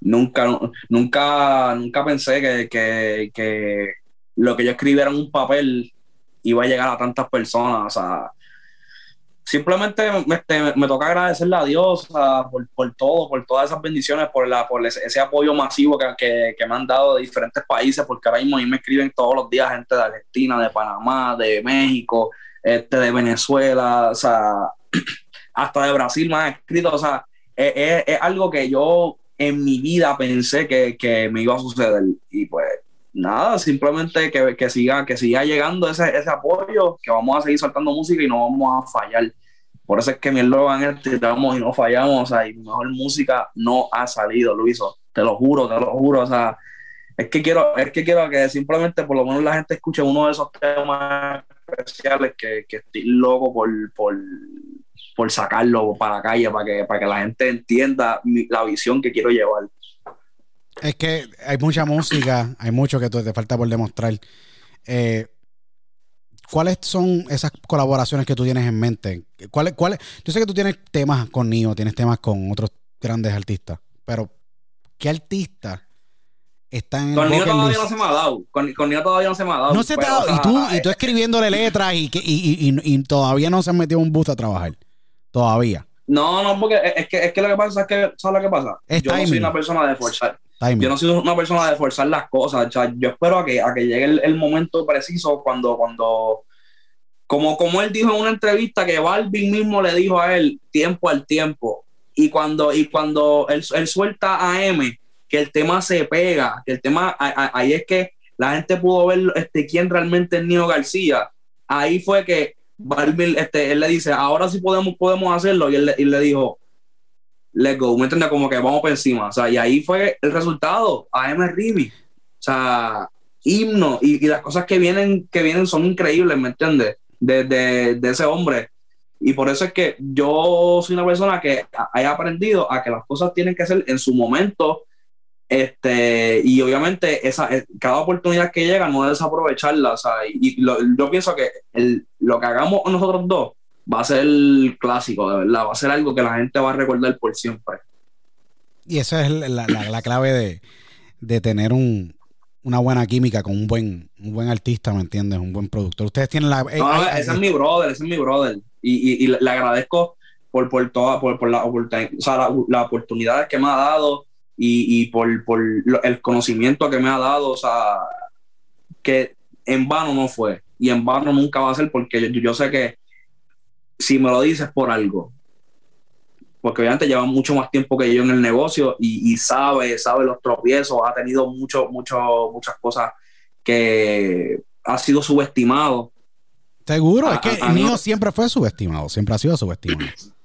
nunca, nunca, nunca pensé que, que, lo que yo escribiera en un papel iba a llegar a tantas personas. O sea, simplemente me, este, me, toca agradecerle a Dios por, todo, por todas esas bendiciones, por, la, por ese, apoyo masivo que, que, me han dado de diferentes países, porque ahora mismo a me escriben todos los días gente de Argentina, de Panamá, de México, este, de Venezuela, o sea, hasta de Brasil me han escrito, o sea, es, es algo que yo en mi vida pensé que, me iba a suceder. Y pues nada, simplemente que, que siga, que siga llegando ese, ese, apoyo, que vamos a seguir soltando música y no vamos a fallar. Por eso es que mi eslogan es y no fallamos, o sea, y mejor música no ha salido, Luiso. Te lo juro, te lo juro, o sea, es que quiero, es que quiero que simplemente por lo menos la gente escuche uno de esos temas especiales que, que estoy loco por, por por sacarlo para la calle, para que, para que la gente entienda la visión que quiero llevar. Es que hay mucha música, hay mucho que te falta por demostrar. Eh, ¿Cuáles son esas colaboraciones que tú tienes en mente? ¿Cuáles, cuáles? Yo sé que tú tienes temas con Nio, tienes temas con otros grandes artistas, pero ¿qué artista está en con Nio todavía no se me ha dado. Con, con Nio todavía no se me ha dado. No se te ha dado. y tú, y tú escribiéndole letras y, y, y, y, todavía no se han metido un bus a trabajar todavía. No, no, porque es que, es que lo que pasa es que, ¿sabes lo que pasa? yo no soy una persona de forzar. Yo no soy una persona de forzar las cosas. O sea, yo espero a que, a que llegue el, momento preciso cuando, cuando, como, como él dijo en una entrevista que Balvin mismo le dijo a él, tiempo al tiempo. Y cuando, y cuando él, él suelta a M, que el tema se pega, que el tema, ahí es que la gente pudo ver este, quién realmente es Nino García. Ahí fue que Balvin, este, él le dice, ahora sí podemos, podemos hacerlo. Y él, le dijo, let's go, ¿me entiendes? Como que vamos por encima. O sea, y ahí fue el resultado, AM Rivi. O sea, himno. Y, y, las cosas que vienen, que vienen son increíbles, ¿me entiendes? De, de, de, ese hombre. Y por eso es que yo soy una persona que haya aprendido a que las cosas tienen que ser en su momento este, y obviamente esa, eh, cada oportunidad que llega no es desaprovecharla. O sea, y, yo pienso que el, lo que hagamos nosotros dos va a ser clásico, de verdad. Va a ser algo que la gente va a recordar por siempre. Y esa es la, la, clave de, de tener un, una buena química con un buen, un buen artista, ¿me entiendes? Un buen productor. Ustedes tienen la. Eh, no, ese es mi brother, ese es mi brother. Y, y, le agradezco por, por toda, por, por la, o sea, la, oportunidades que me ha dado y, y por, por, el conocimiento que me ha dado, o sea, que en vano no fue y en vano nunca va a ser porque yo, yo sé que si me lo dices por algo, porque obviamente lleva mucho más tiempo que yo en el negocio y, y sabe, sabe los tropiezos, ha tenido mucho, mucho, muchas cosas que ha sido subestimado. Seguro, es que el mío siempre fue subestimado, siempre ha sido subestimado.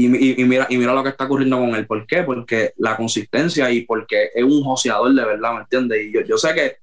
Y, mira, y mira lo que está ocurriendo con él. ¿Por qué? Porque la consistencia y porque es un joseador de verdad, ¿me entiendes? Y yo, yo sé que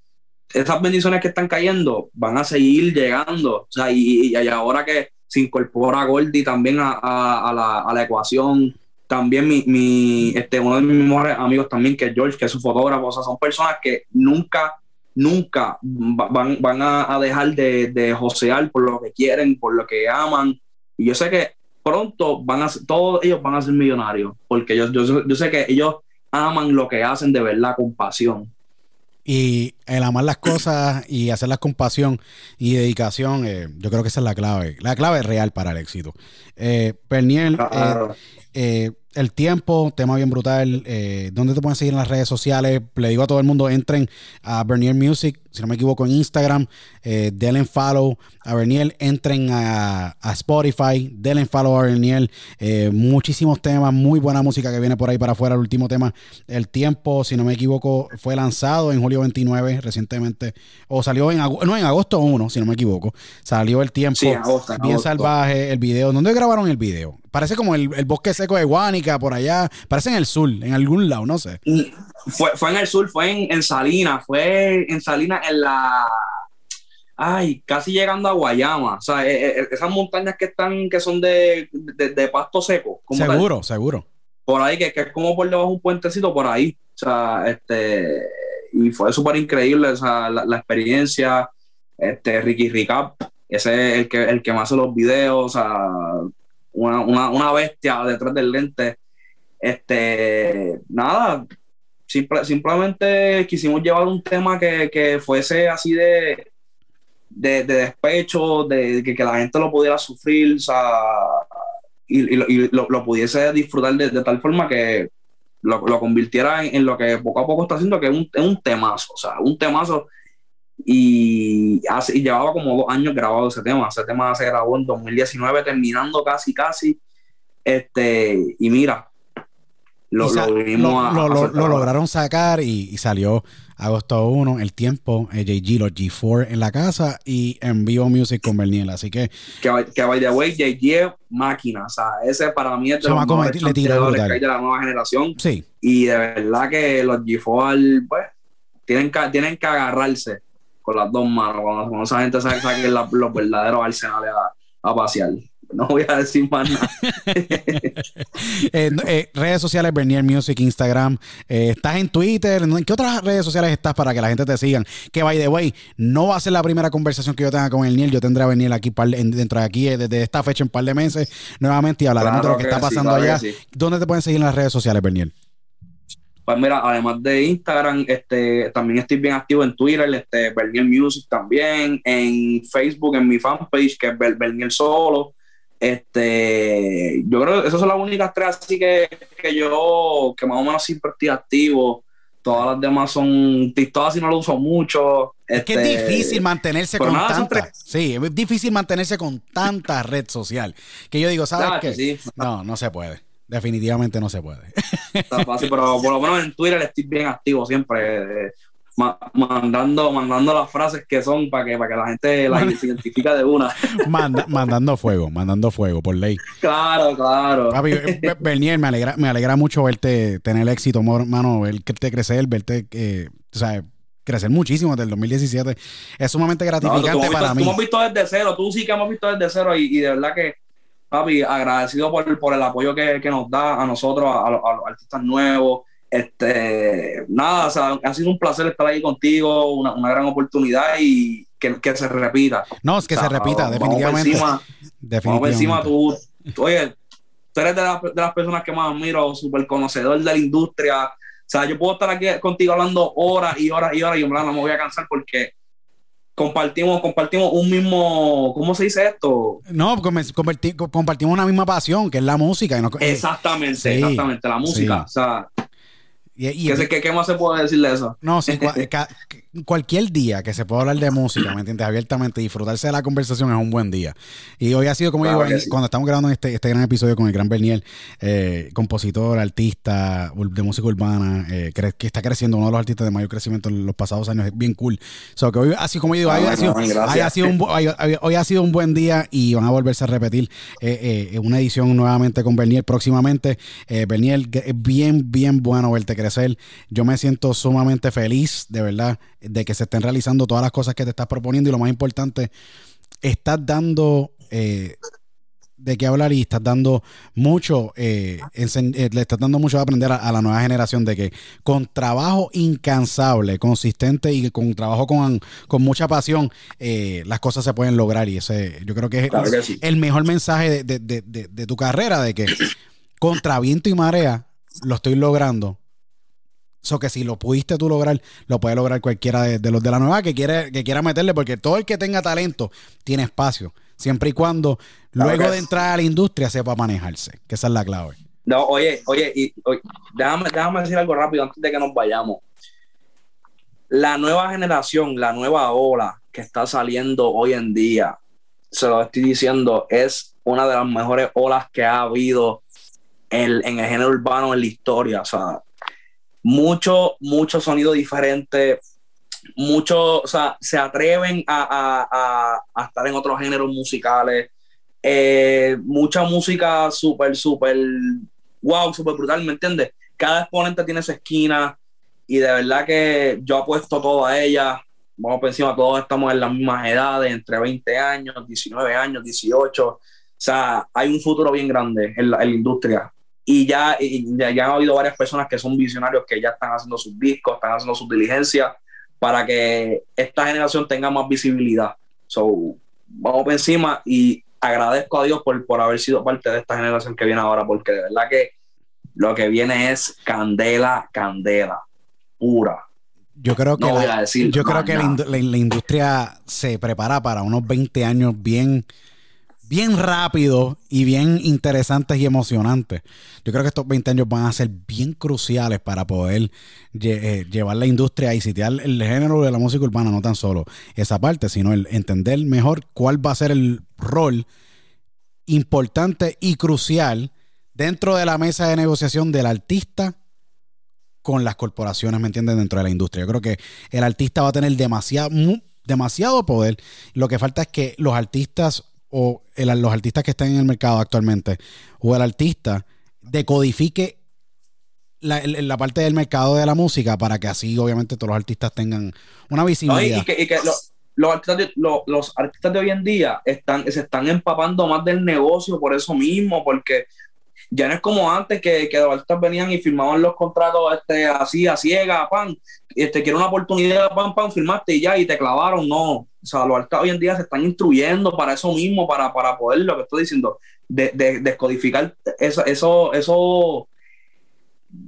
esas bendiciones que están cayendo van a seguir llegando. O sea, y, y ahora que se incorpora Gordy también a, a, la, a la, ecuación, también mi, mi, este, uno de mis mejores amigos también, que es George, que es su fotógrafo, o sea, son personas que nunca, nunca van, van a, dejar de, de josear por lo que quieren, por lo que aman. Y yo sé que pronto van a todos ellos van a ser millonarios, porque yo, yo, sé que ellos aman lo que hacen de verdad con pasión. Y el amar las cosas y hacerlas con pasión y dedicación, eh, yo creo que esa es la clave. La clave real para el éxito. Eh, Perniel, eh, eh, el tiempo, tema bien brutal. ¿Dónde te pueden seguir en las redes sociales? Le digo a todo el mundo, entren a Bernier Music, si no me equivoco, en Instagram. Eh, denle follow a Berniel. Entren a, Spotify. Denle follow a Berniel. Eh, muchísimos temas, muy buena música que viene por ahí para afuera. El último tema, El Tiempo, si no me equivoco, fue lanzado en julio 29 recientemente. O salió en, no, en agosto 1, si no me equivoco. Salió El Tiempo. bien salvaje. El video. ¿Dónde grabaron el video? Parece como el, bosque seco de Guánica, por allá. Parece en el sur, en algún lado, no sé. Fue, fue en el sur, fue en, en Salinas, fue en Salinas en la ay, casi llegando a Guayama. O sea, eh, eh, esas montañas que están, que son de, de, pasto seco. seguro, seguro. Por ahí, que, que, es como por debajo de un puentecito por ahí. O sea, este, y fue súper increíble o sea, la, experiencia. Este, Ricky Ricap, ese es el que, el que más hace los videos, o sea, una, una, una bestia detrás del lente. Este, nada, simplemente quisimos llevar un tema que, que fuese así de, de, despecho, de, que, la gente lo pudiera sufrir, o sea, y, lo, pudiese disfrutar de, tal forma que lo, convirtiera en, lo que poco a poco está haciendo, que es un, es un temazo, o sea, un temazo. Y, hace, y llevaba como dos años grabado ese tema. Ese tema se grabó en 2019, terminando casi, casi. Este, y mira, lo, lo, lograron sacar y, salió agosto 1, el tiempo, eh, JG, los G4 en la casa y en vivo music con Berniel. Así que. Que, que by the way, JG máquina. O sea, ese para mí es de los mejores que hay de la nueva generación. Sí. Y de verdad que los G4, pues, tienen que, tienen que agarrarse con las dos manos cuando, esa gente saque, los verdaderos arsenales a, a pasear. No voy a decir más nada. Eh, eh, redes sociales, Bernier Music, Instagram. Eh, ¿Estás en Twitter? ¿En qué otras redes sociales estás para que la gente te sigan? Que, by the way, no va a ser la primera conversación que yo tenga con el Niel. Yo tendré a venir aquí dentro de aquí, desde esta fecha, en un par de meses, nuevamente y hablaremos de lo que, está pasando allá. ¿Dónde te pueden seguir en las redes sociales, Bernier? Pues mira, además de Instagram, este, también estoy bien activo en Twitter, este, Bernier Music también, en Facebook, en mi fanpage, que es Bernier Solo. Este, yo creo que esas son las únicas tres así que, que yo, que más o menos siempre estoy activo. Todas las demás son TikTok, así no lo uso mucho. Es que es este, difícil mantenerse con tanta. Sí, es difícil mantenerse con tanta red social. Que yo digo, ¿sabes qué? No, no se puede. Definitivamente no se puede. Está fácil, pero por lo menos en Twitter estoy bien activo siempre mandando, mandando las frases que son para que, para que la gente las identifique de una. mandando fuego, mandando fuego, por ley. Claro, claro. Papi, eh, Bernier, me alegra, me alegra mucho verte tener éxito, hermano, verte crecer, verte, eh, o sea, crecer muchísimo desde el 2017. Es sumamente gratificante para mí. Tú hemos visto desde cero, tú sí que hemos visto desde cero y, de verdad que, papi, agradecido por, por el apoyo que, que, nos da a nosotros, a, a los artistas nuevos este, nada, o sea, ha sido un placer estar ahí contigo, una, una gran oportunidad y que, que, se repita. No, es que se repita, definitivamente. Vamos encima, encima tú, oye, tú eres de, de, las personas que más admiro, súper conocedor de la industria. O sea, yo puedo estar aquí contigo hablando horas y horas y horas y en no me voy a cansar porque compartimos, compartimos un mismo, ¿cómo se dice esto? No, compartimos una misma pasión, que es la música. exactamente, exactamente, la música. O sea, ¿Qué, más se puede decir de eso? No, sí, cualquier día que se pueda hablar de música, ¿me entiendes? Abiertamente, disfrutarse de la conversación es un buen día. Y hoy ha sido, como digo, cuando estamos grabando este, este gran episodio con el gran Bernier, eh, compositor, artista de música urbana, eh, que está creciendo, uno de los artistas de mayor crecimiento en los pasados años, es bien cool. So, que hoy, así como digo, hoy, ha sido, un, hoy, ha sido un buen día y van a volverse a repetir eh, una edición nuevamente con Bernier próximamente. Bernier, es bien, bien bueno verte crecer. Yo me siento sumamente feliz, de verdad de que se estén realizando todas las cosas que te estás proponiendo y lo más importante, estás dando eh, de qué hablar y estás dando mucho, eh, eh, le estás dando mucho a aprender a, la nueva generación de que con trabajo incansable, consistente y con trabajo con, con mucha pasión, las cosas se pueden lograr. Y ese yo creo que es el mejor mensaje de, de, de, de tu carrera, de que contra viento y marea lo estoy logrando eso que si lo pudiste tú lograr, lo puede lograr cualquiera de, los de la nueva que quiere, que quiera meterle, porque todo el que tenga talento tiene espacio, siempre y cuando luego de entrar a la industria sepa manejarse, que esa es la clave. No, oye, oye, y, déjame, déjame decir algo rápido antes de que nos vayamos. la nueva generación, la nueva ola que está saliendo hoy en día, se lo estoy diciendo, es una de las mejores olas que ha habido en, en el género urbano en la historia. O sea, mucho, mucho sonido diferente, mucho, o sea, se atreven a, estar en otros géneros musicales. Eh, mucha música súper, súper, wow, súper brutal, ¿me entiendes? Cada exponente tiene su esquina y de verdad que yo apuesto todo a ella. Vamos por encima, todos estamos en las mismas edades, entre 20 años, 19 años, 18. O sea, hay un futuro bien grande en la, industria. Y ya, ya, ya, han habido varias personas que son visionarios que ya están haciendo sus discos, están haciendo sus diligencias para que esta generación tenga más visibilidad. So, vamos por encima y agradezco a Dios por, por haber sido parte de esta generación que viene ahora, porque de verdad que lo que viene es candela, candela, pura. Yo creo que, la, yo creo que la, industria se prepara para unos 20 años bien bien rápido y bien interesantes y emocionantes. Yo creo que estos 20 años van a ser bien cruciales para poder eh, llevar la industria y sitiar el género de la música urbana, no tan solo esa parte, sino el entender mejor cuál va a ser el rol importante y crucial dentro de la mesa de negociación del artista con las corporaciones, ¿me entienden? Dentro de la industria. Yo creo que el artista va a tener demasiado, demasiado poder. Lo que falta es que los artistas o los artistas que están en el mercado actualmente o el artista decodifique la, la, parte del mercado de la música para que así obviamente todos los artistas tengan una visibilidad. y, que, los, artistas de, los, artistas de hoy en día están, se están empapando más del negocio por eso mismo, porque ya no es como antes que, que los artistas venían y firmaban los contratos este, así, a ciega, pan, este, quiero una oportunidad, pan, pan, firmaste y ya, y te clavaron, no. O sea, los artistas hoy en día se están instruyendo para eso mismo, para, para poder, lo que estoy diciendo, de, de, descodificar eso, eso, eso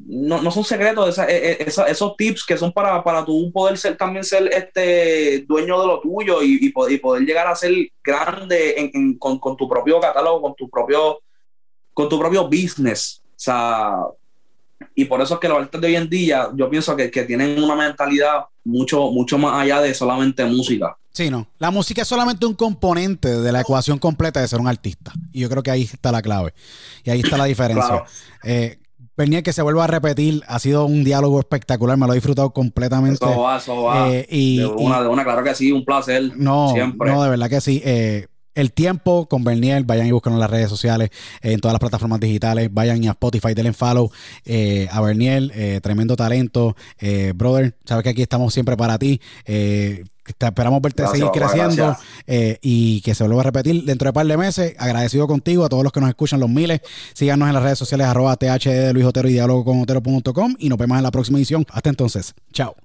no, no son secretos, e, e, esos tips que son para, para tú poder ser también ser este dueño de lo tuyo y, y, poder, llegar a ser grande con, con, tu propio catálogo, con tu propio, con tu propio business. O sea, y por eso es que los artistas de hoy en día, yo pienso que, que tienen una mentalidad mucho, mucho más allá de solamente música. Sí, no. La música es solamente un componente de la ecuación completa de ser un artista. Y yo creo que ahí está la clave. Y ahí está la diferencia. Eh, venía que se vuelva a repetir, ha sido un diálogo espectacular, me lo he disfrutado completamente. Eso va, eso va. Eh, y, de una, de una, claro que sí, un placer. No, siempre. no, de verdad que sí. Eh, el tiempo con Bernier, vayan y busquen en las redes sociales, eh, en todas las plataformas digitales, vayan a Spotify, denle follow eh, a Bernier, eh, tremendo talento, brother, sabes que aquí estamos siempre para ti. esperamos verte seguir creciendo y que se vuelva a repetir dentro de un par de meses. Agradecido contigo, a todos los que nos escuchan, los miles. Síganos en las redes sociales, arroba THD de Luis Otero y diálogo con Otero.com y nos vemos en la próxima edición. Hasta entonces, chao.